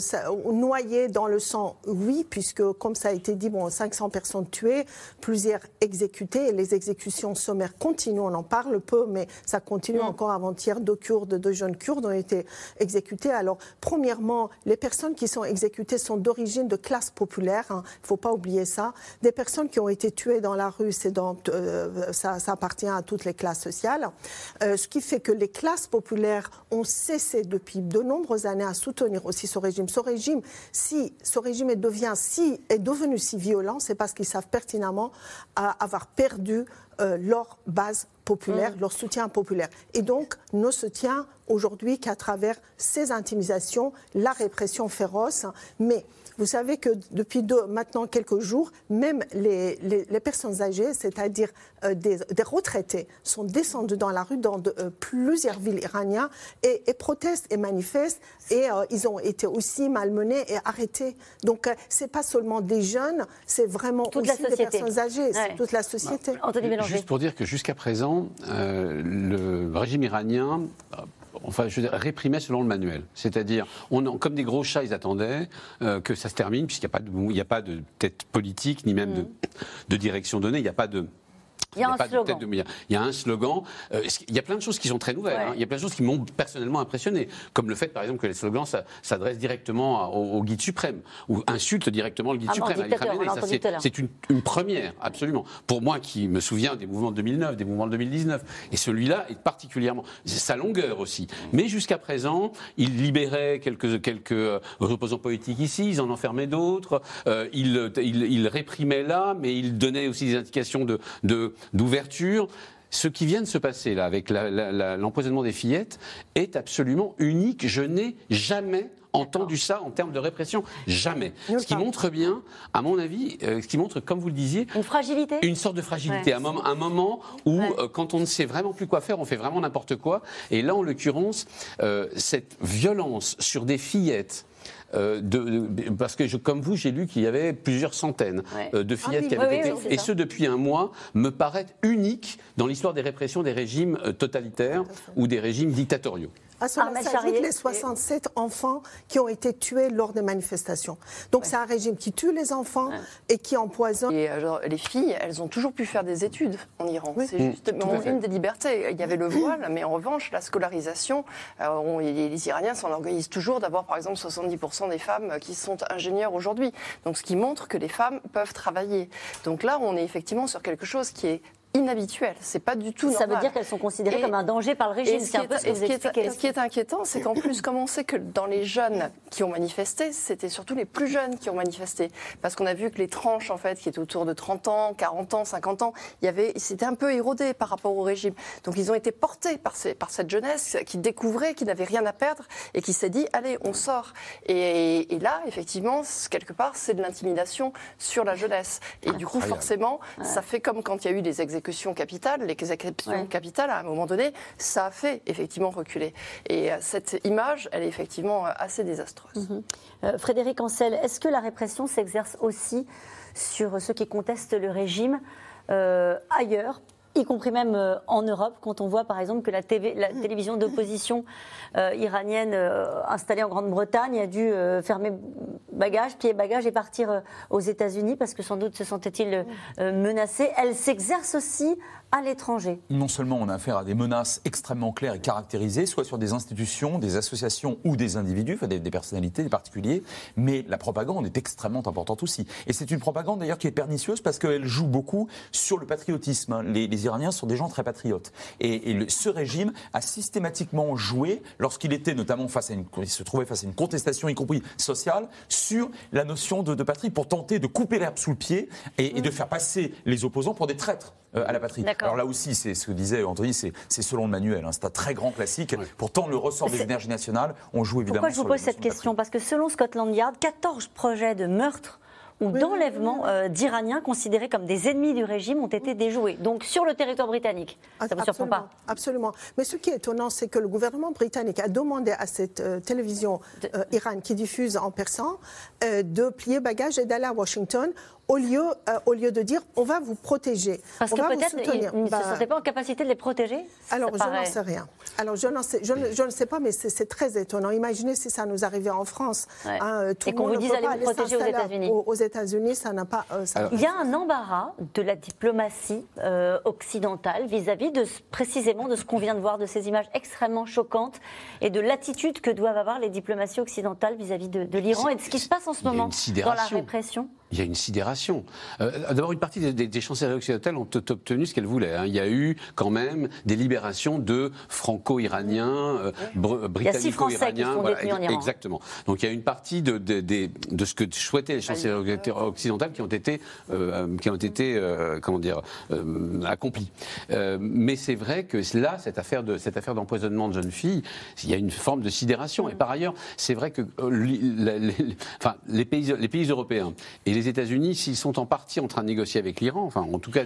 [SPEAKER 4] noyé dans le sang, oui, puisque comme ça a été dit, bon, 500 personnes tuées, plusieurs exécutées, et les exécutions sommaires continuent, on en parle peu, mais ça continue mm. encore avant-hier, deux Kurdes, deux jeunes Kurdes ont été exécutés. Alors, premièrement, les personnes qui sont exécutées sont d'origine de classe populaire, il hein, ne faut pas oublier ça. Des personnes qui ont été tuées dans la rue, c'est dans, euh, ça, ça, appartient à toutes les classes sociales, euh, ce qui fait que les classes populaires ont cessé depuis de nombreuses années à soutenir soutenir aussi ce régime. Ce régime, si ce régime est, devient si, est devenu si violent, c'est parce qu'ils savent pertinemment avoir perdu euh, leur base populaire, mm. leur soutien populaire. Et donc, ne se tient aujourd'hui qu'à travers ces intimidations, la répression féroce. Mais vous savez que depuis maintenant quelques jours, même les, personnes âgées, c'est-à-dire euh, des, retraités, sont descendus dans la rue dans euh, plusieurs villes iraniennes et, protestent et manifestent. Et euh, ils ont été aussi malmenés et arrêtés. Donc, ce n'est pas seulement des jeunes, c'est vraiment toute aussi des personnes âgées, c'est toute la société.
[SPEAKER 2] Juste pour dire que jusqu'à présent, le régime iranien enfin, je veux dire, selon le manuel. C'est-à-dire, on, comme des gros chats, ils attendaient euh, que ça se termine, puisqu'il n'y a pas de, a pas de tête politique, ni même de, mm. de direction donnée, il n'y a pas de
[SPEAKER 1] Il y a, un slogan.
[SPEAKER 2] il y a un slogan. Euh, il y a plein de choses qui sont très nouvelles. Hein. Il y a plein de choses qui m'ont personnellement impressionné, comme le fait, par exemple, que les slogans s'adressent directement au, guide suprême ou insultent directement le guide
[SPEAKER 1] ah
[SPEAKER 2] suprême. C'est une, une, première, absolument. Pour moi, qui me souviens des mouvements de 2009, des mouvements de 2019, et celui-là est particulièrement sa longueur aussi. Mais jusqu'à présent, il libérait quelques quelques euh, opposants politiques ici, ils en enfermaient d'autres. Euh, il, il, il, réprimait là, mais il donnait aussi des indications de, de d'ouverture. Ce qui vient de se passer là avec l'empoisonnement des fillettes est absolument unique. Je n'ai jamais entendu ça en termes de répression Jamais. Ce qui montre bien, à mon avis, euh, ce qui montre, comme vous le disiez,
[SPEAKER 1] une fragilité,
[SPEAKER 2] une sorte de fragilité, un, moment, un moment où, euh, quand on ne sait vraiment plus quoi faire, on fait vraiment n'importe quoi. Et là, en l'occurrence, euh, cette violence sur des fillettes euh, de, parce que, je, comme vous, j'ai lu qu'il y avait plusieurs centaines euh, de fillettes ah qui avaient été. et ce, depuis un mois, me paraît unique dans l'histoire des répressions des régimes euh, totalitaires ou des régimes dictatoriaux.
[SPEAKER 4] À cela s'ajoute les 67 enfants qui ont été tués lors des manifestations. Donc c'est un régime qui tue les enfants et qui empoisonne.
[SPEAKER 5] Et les filles, elles ont toujours pu faire des études en Iran. C'est justement une des libertés. Il y avait le voile, mais en revanche, la scolarisation, les Iraniens s'enorgueillissent toujours d'avoir par exemple 70% des femmes qui sont ingénieurs aujourd'hui. Donc ce qui montre que les femmes peuvent travailler. Donc là, on est effectivement sur quelque chose qui est inhabituel. C'est pas du tout normal.
[SPEAKER 1] Ça veut dire qu'elles sont considérées comme un danger par le régime.
[SPEAKER 5] ce, qui est, inquiétant, c'est qu'en plus, comme on sait que dans les jeunes qui ont manifesté, c'était surtout les plus jeunes qui ont manifesté, parce qu'on a vu que les tranches en fait qui étaient autour de 30 ans, 40 ans, 50 ans, il y avait, c'était un peu érodé par rapport au régime. Donc ils ont été portés par, ces, par cette jeunesse qui découvrait, qui n'avait rien à perdre et qui s'est dit allez, on sort. Et, là, effectivement, quelque part, c'est de l'intimidation sur la jeunesse. Et du coup, forcément, ça fait comme quand il y a eu des exécutions exécutions capitales, les exécutions capitales, à un moment donné, ça a fait effectivement reculer. Et euh, cette image, elle est effectivement euh, assez désastreuse.
[SPEAKER 1] Mhm. Euh, Frédéric Ancel, est-ce que la répression s'exerce aussi sur ceux qui contestent le régime ailleurs y compris même en Europe, quand on voit par exemple que la, la télévision d'opposition iranienne installée en Grande-Bretagne a dû fermer bagages, pieds et bagages et partir euh, aux États-Unis parce que sans doute se sentait-il euh, menacé. Elle s'exerce aussi à l'étranger.
[SPEAKER 3] Non seulement on a affaire à des menaces extrêmement claires et caractérisées, soit sur des institutions, des associations ou des individus, enfin des, personnalités, des particuliers, mais la propagande est extrêmement importante aussi. Et c'est une propagande d'ailleurs qui est pernicieuse parce qu'elle joue beaucoup sur le patriotisme. Hein. Les, Iraniens sont des gens très patriotes. Et, ce régime a systématiquement joué, lorsqu'il était notamment face à une, il se trouvait face à une contestation, y compris sociale, sur la notion de, patrie pour tenter de couper l'herbe sous le pied et, de faire passer les opposants pour des traîtres euh, à la patrie. Alors là aussi, c'est ce que disait Anthony, c'est selon le manuel. Hein. c'est un très grand classique. Pourtant, le ressort des énergies nationales, on joue évidemment.
[SPEAKER 1] Pourquoi je vous pose cette question? Parce que selon Scotland Yard, 14 projets de meurtre ou d'enlèvement euh, d'Iraniens considérés comme des ennemis du régime ont été déjoués. Donc sur le territoire britannique. Ça ne vous surprend pas?
[SPEAKER 4] Absolument. Mais ce qui est étonnant, c'est que le gouvernement britannique a demandé à cette euh, télévision euh, Iran qui diffuse en persan de plier bagages et d'aller à Washington au lieu, euh, au lieu de dire on va vous protéger.
[SPEAKER 1] Parce
[SPEAKER 4] on
[SPEAKER 1] que peut-être ils ne se bah, sentaient pas en capacité de les protéger?
[SPEAKER 4] Alors, je n'en sais rien. Alors, je, sais, je, ne, je, ne sais pas, mais c'est très étonnant. Imaginez si ça nous arrivait en France.
[SPEAKER 1] Hein, euh, tout Et qu'on vous dise d'aller vous protéger aux États-Unis.
[SPEAKER 4] Aux, États-Unis, ça n'a pas.
[SPEAKER 1] Euh, il y a un embarras de la diplomatie occidentale vis-à-vis de précisément de ce qu'on vient de voir, de ces images extrêmement choquantes et de l'attitude que doivent avoir les diplomaties occidentales vis-à-vis de, de l'Iran et de ce qui se passe en ce moment dans la répression
[SPEAKER 2] il y a une sidération. Euh, d'abord, une partie des, des, chancelleries occidentales ont obtenu ce qu'elles voulaient. Hein. Il y a eu quand même des libérations de franco-iraniens, euh, britannico-iraniens. exactement. Donc il y a une partie de, de, ce que souhaitaient les chancelleries occidentales qui ont été, euh, qui ont été comment dire, accomplies. mais c'est vrai que là, cette affaire, de, cette affaire d'empoisonnement de jeunes filles, il y a une forme de sidération. Et par ailleurs, c'est vrai que les, enfin, les, pays, les pays européens et les États-Unis, s'ils sont en partie en train de négocier avec l'Iran, enfin en tout cas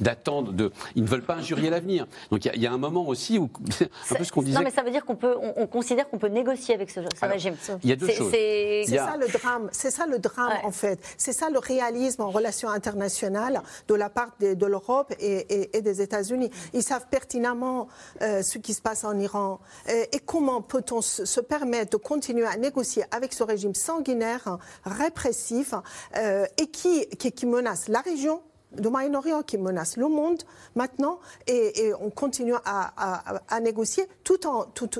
[SPEAKER 2] d'attendre, de, ils ne veulent pas injurier l'avenir. Donc il y, a un moment aussi où un peu ce qu'on disait.
[SPEAKER 1] Non, mais ça veut dire qu'on peut, on, considère qu'on peut négocier avec ce, régime.
[SPEAKER 2] Il y a deux choses.
[SPEAKER 4] C'est ça le drame. C'est ça le drame en fait. C'est ça le réalisme en relations internationales de la part de, l'Europe et, des États-Unis. Ils savent pertinemment euh, ce qui se passe en Iran euh, et comment peut-on se, permettre de continuer à négocier avec ce régime sanguinaire, répressif, euh, et qui, qui, menace la région de Moyen-Orient qui menace le monde maintenant, et, on continue à, négocier tout en... Tout,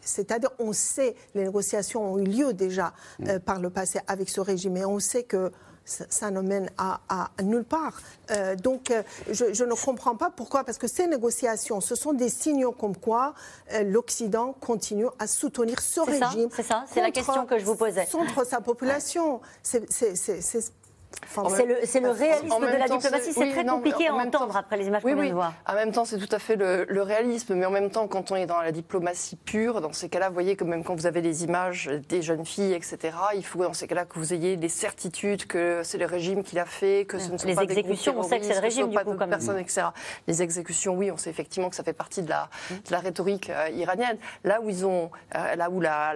[SPEAKER 4] c'est-à-dire, on sait, les négociations ont eu lieu déjà mm. euh, par le passé avec ce régime, et on sait que ça, ne mène à, nulle part. Euh, donc, euh, je, ne comprends pas pourquoi, parce que ces négociations, ce sont des signaux comme quoi l'Occident continue à soutenir ce régime.
[SPEAKER 1] C'est ça, c'est la question que je vous posais.
[SPEAKER 4] Contre sa population. C'est
[SPEAKER 1] c'est le, réalisme de la diplomatie. C'est très compliqué à entendre après les images qu'on vient de voir.
[SPEAKER 5] En même temps, c'est tout à fait le, réalisme. Mais en même temps, quand on est dans la diplomatie pure, dans ces cas-là, vous voyez que même quand vous avez les images des jeunes filles, etc., il faut dans ces cas-là que vous ayez des certitudes que c'est le régime qui l'a fait, que ce ne sont
[SPEAKER 1] les
[SPEAKER 5] pas
[SPEAKER 1] exécutions,
[SPEAKER 5] des on
[SPEAKER 1] sait que c'est le régime,
[SPEAKER 5] d'autres personnes, etc. Les exécutions, oui, on sait effectivement que ça fait partie de la, la rhétorique euh, iranienne. Là où ils ont, euh, là où la,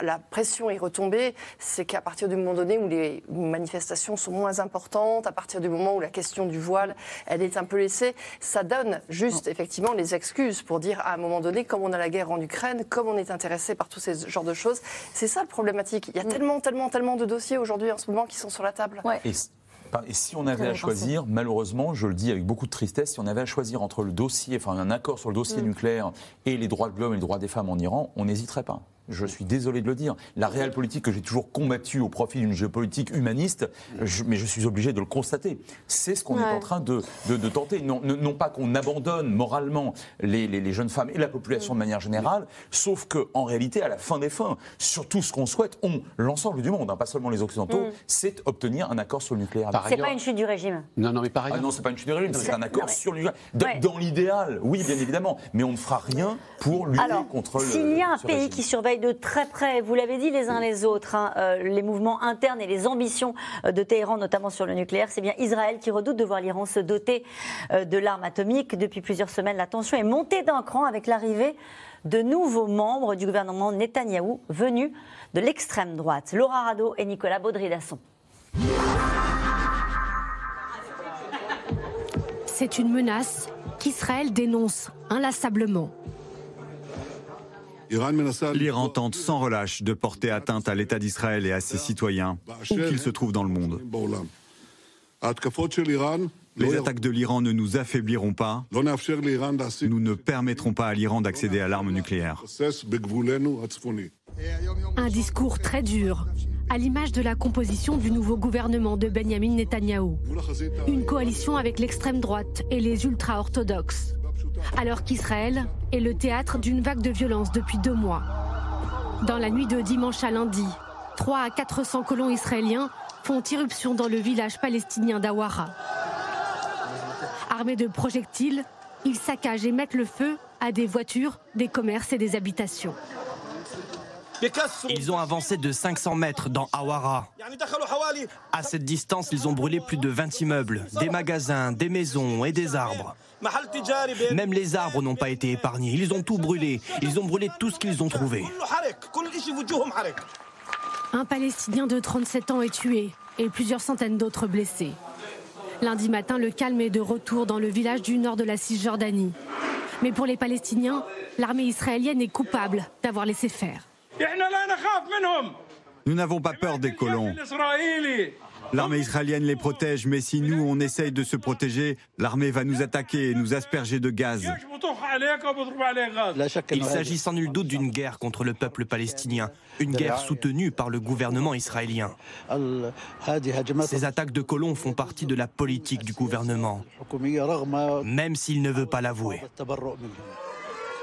[SPEAKER 5] la pression est retombée, c'est qu'à partir du moment donné où les manifestations sont moins importantes, à partir du moment où la question du voile, elle est un peu laissée, ça donne juste effectivement les excuses pour dire à un moment donné, comme on a la guerre en Ukraine, comme on est intéressé par tous ces genres de choses, c'est ça le problématique. Il y a mm. tellement, tellement, tellement de dossiers aujourd'hui en ce moment qui sont sur la table.
[SPEAKER 3] Et, si on avait à choisir, malheureusement, je le dis avec beaucoup de tristesse, si on avait à choisir entre le dossier, enfin un accord sur le dossier mm. nucléaire et les droits de l'homme et les droits des femmes en Iran, on n'hésiterait pas je suis désolé de le dire. La réelle politique que j'ai toujours combattue au profit d'une géopolitique humaniste, mais je suis obligé de le constater. C'est ce qu'on est en train de, de, tenter. Non, non pas qu'on abandonne moralement les, les, jeunes femmes et la population de manière générale, sauf qu'en réalité, à la fin des fins, surtout ce qu'on souhaite, on, l'ensemble du monde, hein, pas seulement les Occidentaux, mm. c'est obtenir un accord sur le nucléaire.
[SPEAKER 1] C'est pas une chute du régime.
[SPEAKER 3] Non, non, mais par ailleurs. Ah non, c'est pas une chute du régime, c'est un accord sur le nucléaire. Dans l'idéal, oui, bien évidemment, mais on ne fera rien pour lutter contre le.
[SPEAKER 1] S'il y a un pays qui surveille de très près, vous l'avez dit les uns les autres, hein, euh, les mouvements internes et les ambitions euh, de Téhéran, notamment sur le nucléaire. C'est bien Israël qui redoute de voir l'Iran se doter euh, de l'arme atomique. Depuis plusieurs semaines, la tension est montée d'un cran avec l'arrivée de nouveaux membres du gouvernement Netanyahou venus de l'extrême droite. Laura Rado et Nicolas Baudry-Dasson.
[SPEAKER 13] C'est une menace qu'Israël dénonce inlassablement.
[SPEAKER 8] L'Iran tente sans relâche de porter atteinte à l'État d'Israël et à ses citoyens, où qu'ils se trouvent dans le monde. Les attaques de l'Iran ne nous affaibliront pas. Nous ne permettrons pas à l'Iran d'accéder à l'arme nucléaire.
[SPEAKER 13] Un discours très dur, à l'image de la composition du nouveau gouvernement de Benjamin Netanyahou. Une coalition avec l'extrême droite et les ultra-orthodoxes alors qu'Israël est le théâtre d'une vague de violence depuis deux mois. Dans la nuit de dimanche à lundi, 3 à 400 colons israéliens font irruption dans le village palestinien d'Awara. Armés de projectiles, ils saccagent et mettent le feu à des voitures, des commerces et des habitations.
[SPEAKER 6] Ils ont avancé de 500 mètres dans Awara. À cette distance, ils ont brûlé plus de 20 immeubles, des magasins, des maisons et des arbres. Même les arbres n'ont pas été épargnés. Ils ont tout brûlé. Ils ont brûlé tout ce qu'ils ont trouvé.
[SPEAKER 13] Un Palestinien de 37 ans est tué et plusieurs centaines d'autres blessés. Lundi matin, le calme est de retour dans le village du nord de la Cisjordanie. Mais pour les Palestiniens, l'armée israélienne est coupable d'avoir laissé faire.
[SPEAKER 8] Nous n'avons pas peur des colons. L'armée israélienne les protège, mais si nous, on essaye de se protéger, l'armée va nous attaquer et nous asperger de gaz.
[SPEAKER 6] Il s'agit sans nul doute d'une guerre contre le peuple palestinien, une guerre soutenue par le gouvernement israélien. Ces attaques de colons font partie de la politique du gouvernement, même s'il ne veut pas l'avouer.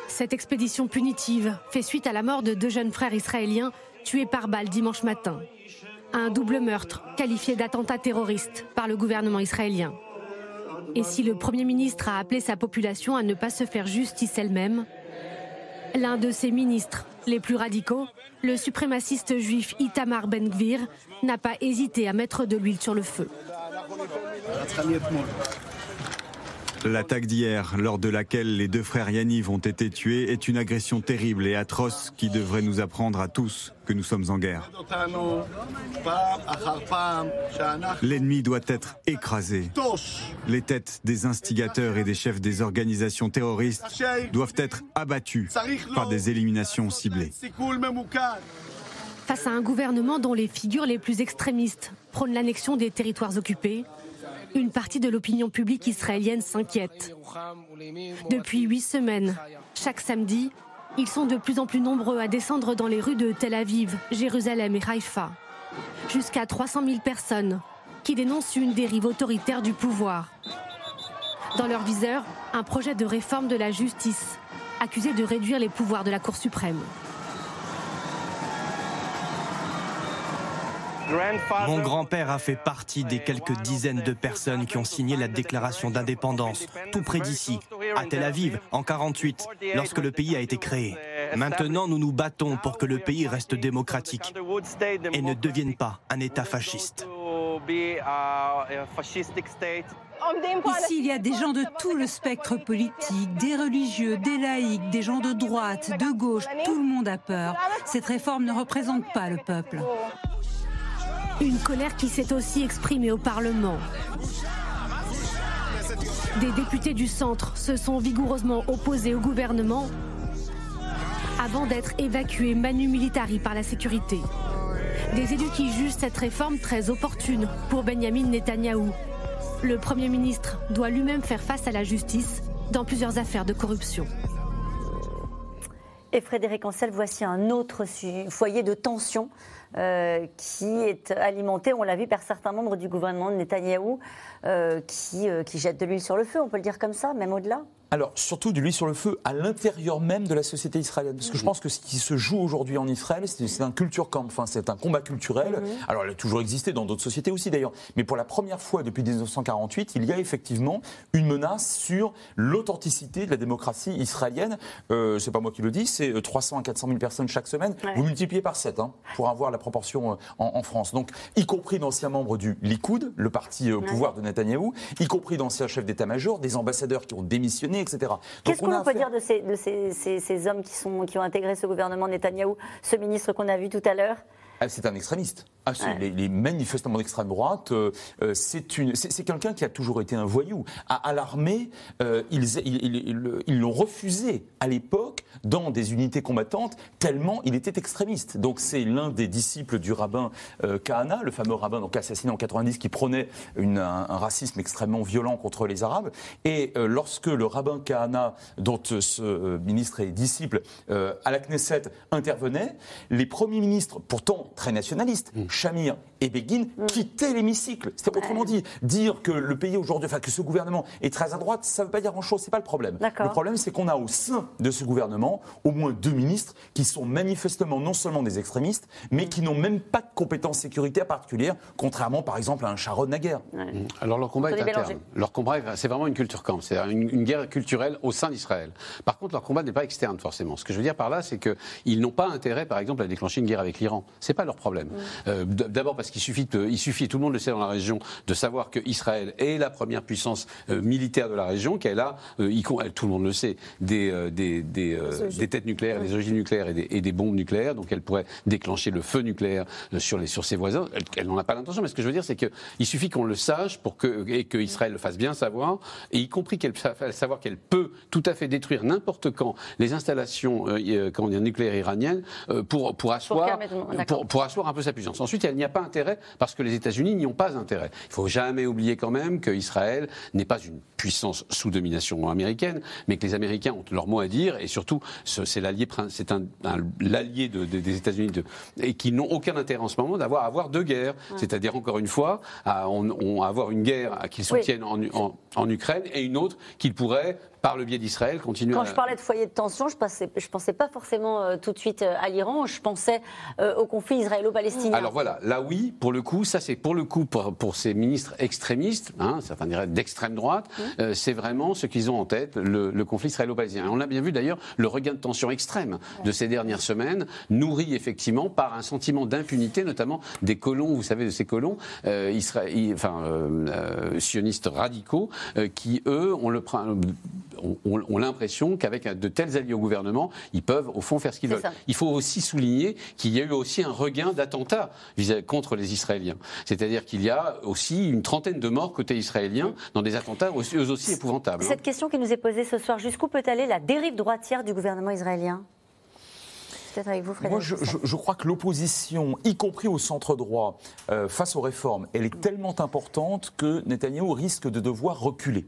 [SPEAKER 13] Cette expédition punitive fait suite à la mort de deux jeunes frères israéliens tués par balle dimanche matin. Un double meurtre qualifié d'attentat terroriste par le gouvernement israélien. Et si le Premier ministre a appelé sa population à ne pas se faire justice elle-même, l'un de ses ministres les plus radicaux, le suprémaciste juif Itamar Ben-Gvir, n'a pas hésité à mettre de l'huile sur le feu.
[SPEAKER 8] L'attaque d'hier, lors de laquelle les deux frères Yaniv ont été tués, est une agression terrible et atroce qui devrait nous apprendre à tous que nous sommes en guerre. L'ennemi doit être écrasé. Les têtes des instigateurs et des chefs des organisations terroristes doivent être abattues par des éliminations ciblées.
[SPEAKER 13] Face à un gouvernement dont les figures les plus extrémistes prônent l'annexion des territoires occupés,
[SPEAKER 9] Une partie de l'opinion publique israélienne s'inquiète. Depuis huit semaines, chaque samedi, ils sont de plus en plus nombreux à descendre dans les rues de Tel Aviv, Jérusalem et Haïfa. Jusqu'à 300 000 personnes qui dénoncent une dérive autoritaire du pouvoir. Dans leur viseur, un projet de réforme de la justice, accusé de réduire les pouvoirs de la Cour suprême.
[SPEAKER 6] Mon grand-père a fait partie des quelques dizaines de personnes qui ont signé la déclaration d'indépendance, tout près d'ici, à Tel Aviv, en 48, lorsque le pays a été créé. Maintenant, nous nous battons pour que le pays reste démocratique et ne devienne pas un État fasciste.
[SPEAKER 14] Ici, il y a des gens de tout le spectre politique, des religieux, des laïcs, des gens de droite, de gauche. Tout le monde a peur. Cette réforme ne représente pas le peuple.
[SPEAKER 9] Une colère qui s'est aussi exprimée au Parlement. Des députés du centre se sont vigoureusement opposés au gouvernement avant d'être évacués manu militari par la sécurité. Des élus qui jugent cette réforme très opportune pour Benjamin Netanyahou. Le Premier ministre doit lui-même faire face à la justice dans plusieurs affaires de corruption.
[SPEAKER 1] Et Frédéric Ancel, voici un autre foyer de tension euh, qui est alimenté, on l'a vu, par certains membres du gouvernement de Netanyahou, euh, qui, euh, qui jettent de l'huile sur le feu, on peut le dire comme ça, même au-delà
[SPEAKER 3] alors, surtout de l'huile sur le feu à l'intérieur même de la société israélienne. Parce que je pense que ce qui se joue aujourd'hui en Israël, c'est un culture camp, enfin, c'est un combat culturel. Alors, il a toujours existé dans d'autres sociétés aussi d'ailleurs. Mais pour la première fois depuis 1948, il y a effectivement une menace sur l'authenticité de la démocratie israélienne. Euh, c'est pas moi qui le dis, c'est 300 à 400 000 personnes chaque semaine. Vous multipliez par 7 hein, pour avoir la proportion euh, en, France. Donc, y compris d'anciens membres du Likoud, le parti au pouvoir de Netanyahou, y compris d'anciens chefs d'état-major, des ambassadeurs qui ont démissionné
[SPEAKER 1] Qu'est-ce qu'on peut dire de, ces, hommes qui, sont, qui ont intégré ce gouvernement Netanyahou, ce ministre qu'on a vu tout à l'heure?
[SPEAKER 3] Ah, c'est un extrémiste. Ah, les, manifestements d'extrême droite, euh, euh, c'est quelqu'un qui a toujours été un voyou. À, l'armée, euh, ils l'ont refusé à l'époque dans des unités combattantes tellement il était extrémiste. Donc c'est l'un des disciples du rabbin Kahana, le fameux rabbin donc assassiné en 90 qui prônait un, un, racisme extrêmement violent contre les Arabes. Et lorsque le rabbin Kahana, dont ce ministre est disciple, à la Knesset intervenait, les premiers ministres, pourtant très nationalistes, mmh. Shamir et Begin mm. quittaient l'hémicycle. C'est autrement dit, dire que le pays aujourd'hui, enfin que ce gouvernement est très à droite, ça ne veut pas dire grand-chose, c'est pas le problème. Le problème, c'est qu'on a au sein de ce gouvernement au moins deux ministres qui sont manifestement non seulement des extrémistes, mais qui n'ont même pas de compétences sécuritaires particulières, contrairement par exemple à un Sharon Naguère.
[SPEAKER 2] Mm. Alors leur combat est interne. Leur combat, c'est vraiment une culture camp, c'est une, une, guerre culturelle au sein d'Israël. Par contre, leur combat n'est pas externe forcément. Ce que je veux dire par là, c'est qu'ils n'ont pas intérêt, par exemple, à déclencher une guerre avec l'Iran. C'est pas leur problème. Mm. Euh, D'abord parce qu'il suffit, il suffit, tout le monde le sait dans la région, de savoir qu'Israël est la première puissance euh, militaire de la région, qu'elle a, euh, tout le monde le sait, des, euh, des, des, des, têtes nucléaires, des ogives nucléaires et des, et des, bombes nucléaires, donc elle pourrait déclencher le feu nucléaire sur, les, sur ses voisins. Elle, n'en a pas l'intention, mais ce que je veux dire, c'est qu'il suffit qu'on le sache pour que, et qu'Israël le fasse bien savoir, et y compris qu'elle savoir qu'elle peut tout à fait détruire n'importe quand les installations comment dire, nucléaires iraniennes pour, pour, asseoir, pour, pour asseoir un peu sa puissance. Ensuite, il n'y a pas intérêt, parce que les États-Unis n'y ont pas intérêt. Il ne faut jamais oublier quand même qu'Israël n'est pas une puissance sous domination américaine, mais que les Américains ont leur mot à dire, et surtout, c'est l'allié, c'est un, l'allié des États-Unis, et qui n'ont aucun intérêt en ce moment d'avoir avoir deux guerres. C'est-à-dire, encore une fois, à, on, avoir une guerre qu'ils soutiennent en, en Ukraine et une autre qu'ils pourraient par le biais d'Israël, continuer
[SPEAKER 1] Quand je parlais de foyer de tension, je ne pensais pas forcément euh, tout de suite euh, à l'Iran, je pensais euh, au conflit israélo-palestinien.
[SPEAKER 2] Alors voilà, là oui, pour le coup, ça c'est pour le coup pour, ces ministres extrémistes, hein, certains diraient d'extrême droite, mmh. c'est vraiment ce qu'ils ont en tête, le, conflit israélo-palestinien. On a bien vu d'ailleurs le regain de tension extrême de ces dernières semaines, nourri effectivement par un sentiment d'impunité, notamment des colons, vous savez, de ces colons enfin, sionistes radicaux, qui eux ont le ont, l'impression qu'avec de tels alliés au gouvernement, ils peuvent au fond faire ce qu'ils veulent. Il faut aussi souligner qu'il y a eu aussi un regain d'attentats contre les Israéliens. C'est-à-dire qu'il y a aussi une trentaine de morts côté israélien dans des attentats aussi, eux aussi épouvantables.
[SPEAKER 1] Cette question qui nous est posée ce soir, jusqu'où peut aller la dérive droitière du gouvernement israélien? Peut-être avec vous, Frédéric.
[SPEAKER 3] Moi, je, crois que l'opposition, y compris au centre droit, euh, face aux réformes, elle est tellement importante que Netanyahou risque de devoir reculer.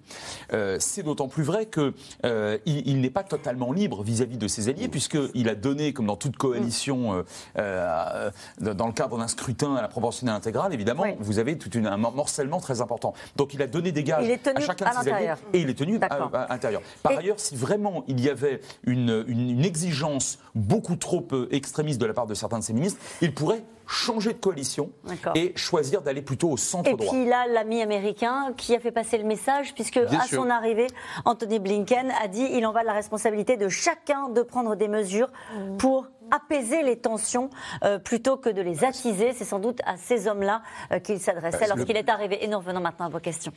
[SPEAKER 3] Euh, c'est d'autant plus vrai qu'il euh, il, n'est pas totalement libre vis-à-vis de ses alliés, puisqu'il a donné, comme dans toute coalition, dans le cadre d'un scrutin à la proportionnelle intégrale, évidemment, vous avez tout un morcellement très important. Donc il a donné des gages à chacun de ses alliés et il est tenu à, l'intérieur. Par ailleurs, si vraiment il y avait une, une exigence beaucoup trop extrémiste de la part de certains de ses ministres, il pourrait changer de coalition et choisir d'aller plutôt au centre droit.
[SPEAKER 1] Et puis là, l'ami américain qui a fait passer le message, puisque à son arrivée, Anthony Blinken a dit il en va de la responsabilité de chacun de prendre des mesures pour apaiser les tensions euh, plutôt que de les attiser. C'est sans doute à ces hommes-là euh, qu'il s'adressait lorsqu'il est arrivé. Et nous revenons maintenant à vos questions.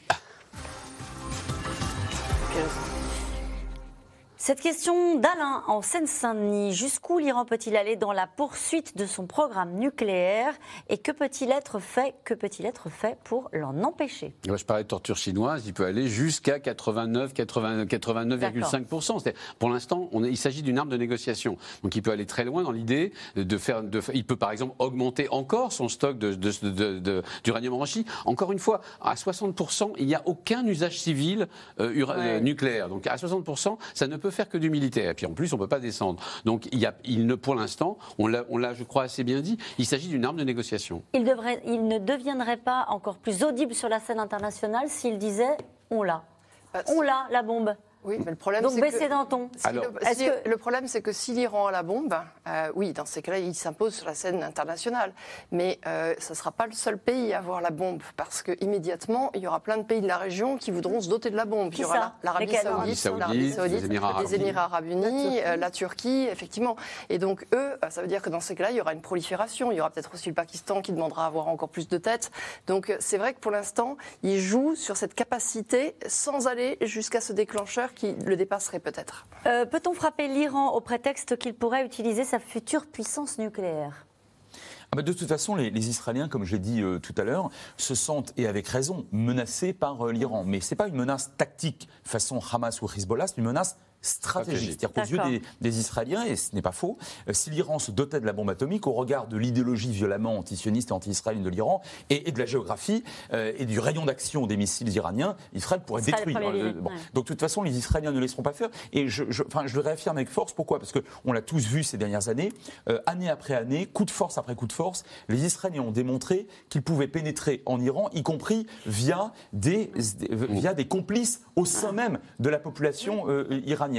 [SPEAKER 1] Cette question d'Alain en Seine-Saint-Denis, jusqu'où l'Iran peut-il aller dans la poursuite de son programme nucléaire et que peut-il être fait, que peut-il être fait pour l'en empêcher?
[SPEAKER 2] Je parlais de torture chinoise, il peut aller jusqu'à 89, 89,5%. Pour l'instant, il s'agit d'une arme de négociation. Donc il peut aller très loin dans l'idée de faire, de, il peut par exemple augmenter encore son stock d'uranium enrichi. Encore une fois, à 60%, il n'y a aucun usage civil euh, euh, nucléaire. Donc à 60%, ça ne peut faire que du militaire. Et puis en plus, on ne peut pas descendre. Donc il, y a, il ne, pour l'instant, on l'a, je crois, assez bien dit, il s'agit d'une arme de négociation.
[SPEAKER 1] Il, devrait, il ne deviendrait pas encore plus audible sur la scène internationale s'il disait on l'a. Bah, on l'a, la bombe.
[SPEAKER 5] Oui, mais le problème,
[SPEAKER 1] Donc baisser d'un ton.
[SPEAKER 5] le, le, problème, c'est que si l'Iran a la bombe, euh, oui, dans ces cas-là, il s'impose sur la scène internationale. Mais euh, ce ne sera pas le seul pays à avoir la bombe, parce qu'immédiatement, il y aura plein de pays de la région qui voudront se doter de la bombe. il y aura l'Arabie saoudite,
[SPEAKER 2] les
[SPEAKER 5] Émirats arabes unis, euh, la Turquie, effectivement. Et donc, eux, ça veut dire que dans ces cas-là, il y aura une prolifération. Il y aura peut-être aussi le Pakistan qui demandera à avoir encore plus de têtes. Donc, c'est vrai que pour l'instant, ils jouent sur cette capacité sans aller jusqu'à ce déclencheur qui le dépasserait peut-être.
[SPEAKER 1] Euh, peut-on frapper l'Iran au prétexte qu'il pourrait utiliser sa future puissance nucléaire?
[SPEAKER 3] Ah bah, de toute façon, les, Israéliens, comme je l'ai dit euh, tout à l'heure, se sentent, et avec raison, menacés par euh, l'Iran. Mais ce n'est pas une menace tactique façon Hamas ou Hezbollah, c'est une menace stratégique. C'est-à-dire qu'aux yeux des, Israéliens, et ce n'est pas faux, euh, si l'Iran se dotait de la bombe atomique, au regard de l'idéologie violemment antisioniste et anti-israélienne de l'Iran, et, de la géographie, euh, et du rayon d'action des missiles iraniens, Israël pourrait être détruit. Euh, Donc de toute façon, les Israéliens ne laisseront pas faire. Et je, je, enfin, je le réaffirme avec force. Pourquoi? Parce qu'on l'a tous vu ces dernières années, année après année, coup de force après coup de force, les Israéliens ont démontré qu'ils pouvaient pénétrer en Iran, y compris via des, via des complices au sein même de la population iranienne.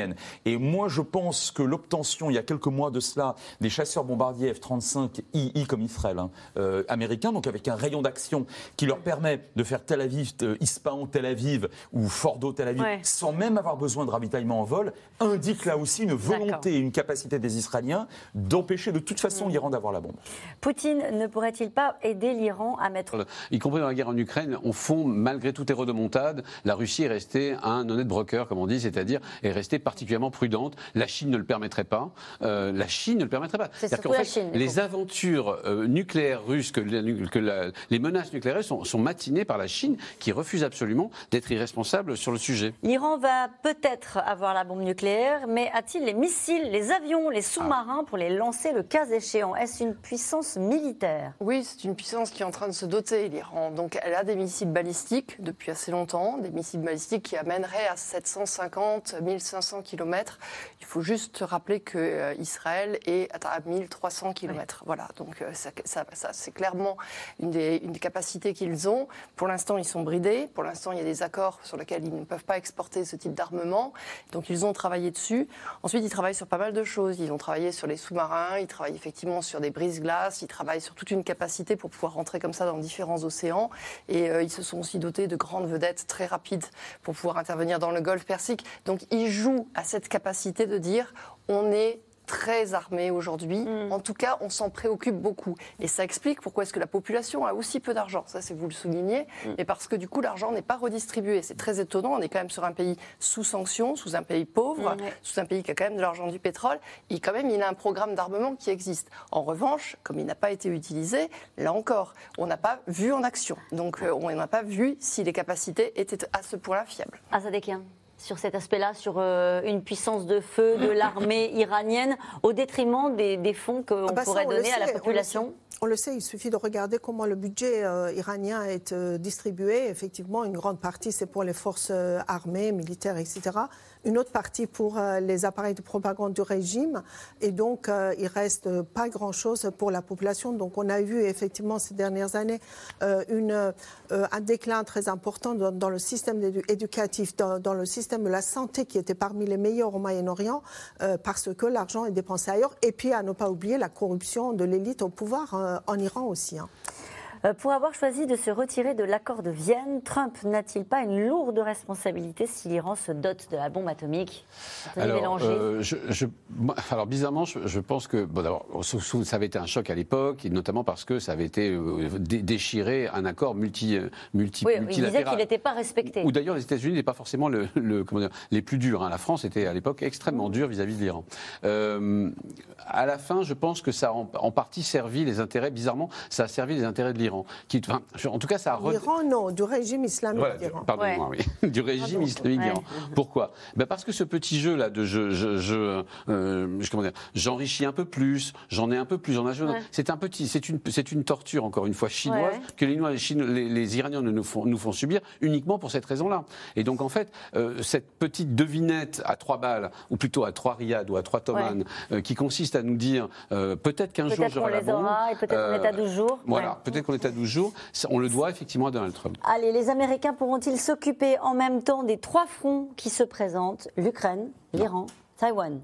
[SPEAKER 3] Et moi, je pense que l'obtention, il y a quelques mois de cela, des chasseurs bombardiers F-35 II comme Israël, hein, euh, américains, donc avec un rayon d'action qui leur permet de faire Tel Aviv, euh, Ispahan, Tel Aviv ou Fordo, Tel Aviv, sans même avoir besoin de ravitaillement en vol, indique là aussi une volonté et une capacité des Israéliens d'empêcher de toute façon mm. l'Iran d'avoir la bombe.
[SPEAKER 1] Poutine ne pourrait-il pas aider l'Iran à mettre...
[SPEAKER 2] Y compris dans la guerre en Ukraine, au fond, malgré toutes les redemontades, la Russie est restée un honnête broker, comme on dit, c'est-à-dire est restée particulièrement prudente. La Chine ne le permettrait pas. Euh, la Chine ne le permettrait pas.
[SPEAKER 1] C'est qu'en fait, Chine,
[SPEAKER 2] les aventures euh, nucléaires russes, que, les menaces nucléaires sont, sont matinées par la Chine, qui refuse absolument d'être irresponsable sur le sujet.
[SPEAKER 1] L'Iran va peut-être avoir la bombe nucléaire, mais a-t-il les missiles, les avions, les sous-marins pour les lancer le cas échéant? Est-ce une puissance militaire?
[SPEAKER 5] Oui, c'est une puissance qui est en train de se doter, l'Iran. Donc elle a des missiles balistiques depuis assez longtemps, des missiles balistiques qui amèneraient à 750, 1500 km il faut juste rappeler que euh, Israël est à 1300 km. Voilà, donc euh, ça, c'est clairement une des, une des capacités qu'ils ont. Pour l'instant, ils sont bridés. Pour l'instant, il y a des accords sur lesquels ils ne peuvent pas exporter ce type d'armement. Donc ils ont travaillé dessus. Ensuite, ils travaillent sur pas mal de choses. Ils ont travaillé sur les sous-marins, ils travaillent effectivement sur des brises-glaces, ils travaillent sur toute une capacité pour pouvoir rentrer comme ça dans différents océans. Et euh, ils se sont aussi dotés de grandes vedettes très rapides pour pouvoir intervenir dans le Golfe Persique. Donc ils jouent à cette capacité de dire on est très armé aujourd'hui. Mm. En tout cas, on s'en préoccupe beaucoup. Et ça explique pourquoi est-ce que la population a aussi peu d'argent. Ça, c'est vous le soulignez. Mm. Et parce que du coup, l'argent n'est pas redistribué. C'est très étonnant. On est quand même sur un pays sous sanctions, sous un pays pauvre, mm, sous un pays qui a quand même de l'argent du pétrole. Et quand même, il a un programme d'armement qui existe. En revanche, comme il n'a pas été utilisé, là encore, on n'a pas vu en action. Donc, euh, on n'a pas vu si les capacités étaient à ce point-là fiables.
[SPEAKER 1] Azadekien sur cet aspect-là, sur une puissance de feu de l'armée iranienne, au détriment des, fonds qu'on ah bah pourrait donner à la population?
[SPEAKER 4] on le sait, il suffit de regarder comment le budget euh, iranien est euh, distribué. Effectivement, une grande partie, c'est pour les forces euh, armées, militaires, etc une autre partie pour euh, les appareils de propagande du régime. Et donc, euh, il reste pas grand-chose pour la population. Donc, on a vu effectivement ces dernières années euh, un déclin très important dans, le système éducatif, dans, le système de la santé qui était parmi les meilleurs au Moyen-Orient, parce que l'argent est dépensé ailleurs. Et puis, à ne pas oublier la corruption de l'élite au pouvoir en Iran aussi.
[SPEAKER 1] Euh, pour avoir choisi de se retirer de l'accord de Vienne, Trump n'a-t-il pas une lourde responsabilité si l'Iran se dote de la bombe atomique?
[SPEAKER 2] Alors, euh, je, alors, bizarrement, je, pense que, bon, d'abord, ça avait été un choc à l'époque, notamment parce que ça avait été euh, déchiré un accord multi, multi
[SPEAKER 1] oui, Il disait qu'il n'était pas respecté.
[SPEAKER 2] Ou d'ailleurs, les États-Unis n'étaient pas forcément le, comment dire, les plus durs. Hein. La France était à l'époque extrêmement dure vis-à-vis de l'Iran. à la fin, je pense que ça a en, en partie servi les intérêts, bizarrement, ça a servi les intérêts de l'Iran. Qui, en tout cas, ça
[SPEAKER 4] a. L'Iran, non, du régime islamique d'Iran.
[SPEAKER 2] Pardonnez-moi, oui. du régime islamique d'Iran. Pourquoi? Ben Parce que ce petit jeu-là de je, je, je, euh, comment dire, j'enrichis un peu plus, j'en ai un peu plus, j'en ai. C'est un petit, c'est une, c'est une torture, encore une fois, chinoise, que les, les, les, Iraniens nous font, nous font subir uniquement pour cette raison-là. Et donc, en fait, euh, cette petite devinette à trois balles, ou plutôt à trois riads ou à trois tomanes, euh, qui consiste à nous dire peut-être qu'un jour j'aurai la bombe.
[SPEAKER 1] Aura, et peut-être qu'on est à 12 jours.
[SPEAKER 2] Voilà, peut-être qu'on est à 12 jours. On le doit effectivement à Donald Trump.
[SPEAKER 1] Allez, les Américains pourront-ils s'occuper en même temps des trois fronts qui se présentent? l'Ukraine, l'Iran, Taïwan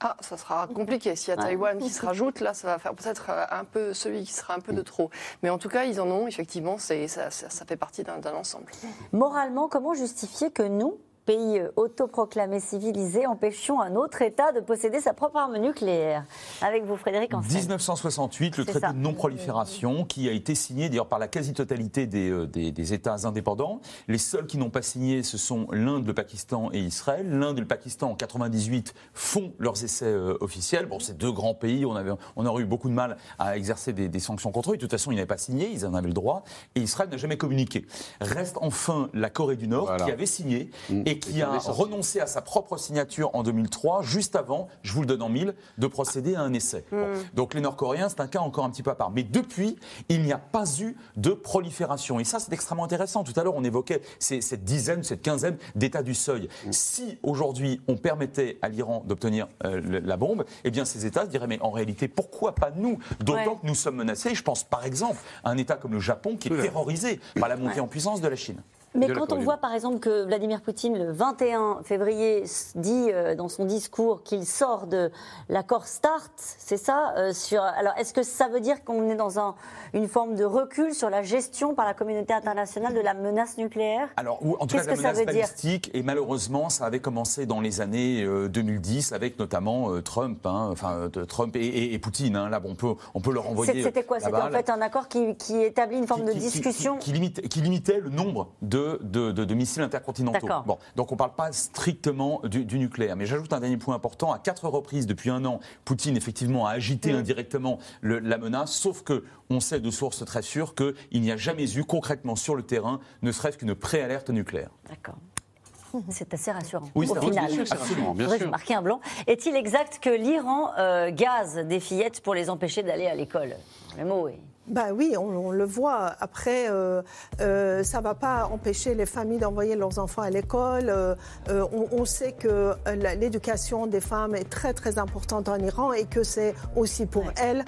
[SPEAKER 5] ah, ça sera compliqué. S'il y a Taïwan qui se rajoute, là, ça va faire peut-être euh, un peu celui qui sera un peu de trop. Mais en tout cas, ils en ont, effectivement, ça, ça, ça fait partie d'un ensemble.
[SPEAKER 1] Moralement, comment justifier que nous, pays autoproclamé civilisé, empêchons un autre État de posséder sa propre arme nucléaire. Avec vous, Frédéric Ancel.
[SPEAKER 3] 1968, le traité de non-prolifération qui a été signé d'ailleurs par la quasi-totalité des, euh, des, des, États indépendants. Les seuls qui n'ont pas signé, ce sont l'Inde, le Pakistan et Israël. L'Inde et le Pakistan, en 98, font leurs essais euh, officiels. Bon, ces deux grands pays, on, avait, on aurait eu beaucoup de mal à exercer des, des sanctions contre eux. De toute façon, ils n'avaient pas signé, ils en avaient le droit. Et Israël n'a jamais communiqué. Reste enfin la Corée du Nord qui avait signé mm. Et qui a renoncé à sa propre signature en 2003, juste avant, je vous le donne en mille, de procéder à un essai. Hmm. Donc les Nord-Coréens, c'est un cas encore un petit peu à part. Mais depuis, il n'y a pas eu de prolifération. Et ça, c'est extrêmement intéressant. Tout à l'heure, on évoquait cette dizaine, cette quinzaine d'états du seuil. Hmm. Si aujourd'hui, on permettait à l'Iran d'obtenir euh, la bombe, eh bien ces États se diraient, mais en réalité, pourquoi pas nous? D'autant que nous sommes menacés. Je pense par exemple à un État comme le Japon qui est terrorisé par la montée en puissance de la Chine.
[SPEAKER 1] Mais quand on voit par exemple que Vladimir Poutine, le 21 février, dit euh, dans son discours qu'il sort de l'accord START, c'est ça euh, sur... Alors est-ce que ça veut dire qu'on est dans un, une forme de recul sur la gestion par la communauté internationale de la menace nucléaire?
[SPEAKER 3] Alors, en tout cas, la menace balistique, et malheureusement, ça avait commencé dans les années 2010 euh, avec notamment Trump, hein, enfin Trump et, et, Poutine. Hein. là, bon, on peut, on peut leur envoyer.
[SPEAKER 1] C'était quoi? C'était en fait un accord qui, qui établit une forme de discussion
[SPEAKER 3] qui, qui limitait le nombre de de, missiles intercontinentaux. Bon, donc on ne parle pas strictement du, nucléaire. Mais j'ajoute un dernier point important. À quatre reprises depuis un an, Poutine effectivement a agité indirectement la menace, sauf que on sait de sources très sûres qu'il n'y a jamais eu concrètement sur le terrain, ne serait-ce qu'une préalerte nucléaire.
[SPEAKER 1] D'accord. C'est assez rassurant.
[SPEAKER 3] Oui,
[SPEAKER 1] au final.
[SPEAKER 3] Absolument, bien sûr.
[SPEAKER 1] marquer un blanc. Est-il exact que l'Iran euh, gaze des fillettes pour les empêcher d'aller à l'école? Le mot est.
[SPEAKER 4] Ben oui, on, le voit. Après, euh, euh, ça ne va pas empêcher les familles d'envoyer leurs enfants à l'école. Euh, on, sait que l'éducation des femmes est très très importante en Iran et que c'est aussi pour elles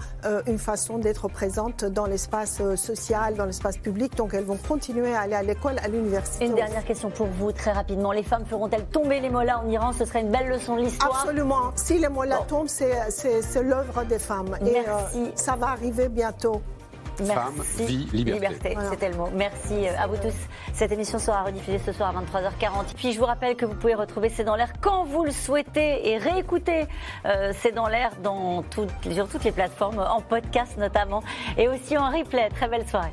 [SPEAKER 4] une façon d'être présente dans l'espace social, dans l'espace public. Donc elles vont continuer à aller à l'école, à l'université.
[SPEAKER 1] Une dernière question pour vous, très rapidement. Les femmes feront-elles tomber les mollahs en Iran? Ce serait une belle leçon de l'histoire.
[SPEAKER 4] Absolument. Si les mollahs tombent, c'est l'œuvre des femmes.
[SPEAKER 1] Merci.
[SPEAKER 4] Et ça va arriver bientôt.
[SPEAKER 2] Femme, vie, liberté.
[SPEAKER 1] c'était le mot. Merci euh, à vous tous. Cette émission sera rediffusée ce soir à 23h40. Puis je vous rappelle que vous pouvez retrouver C'est dans l'air quand vous le souhaitez et réécouter euh, C'est dans l'air dans sur toutes les plateformes, en podcast notamment, et aussi en replay. Très belle soirée.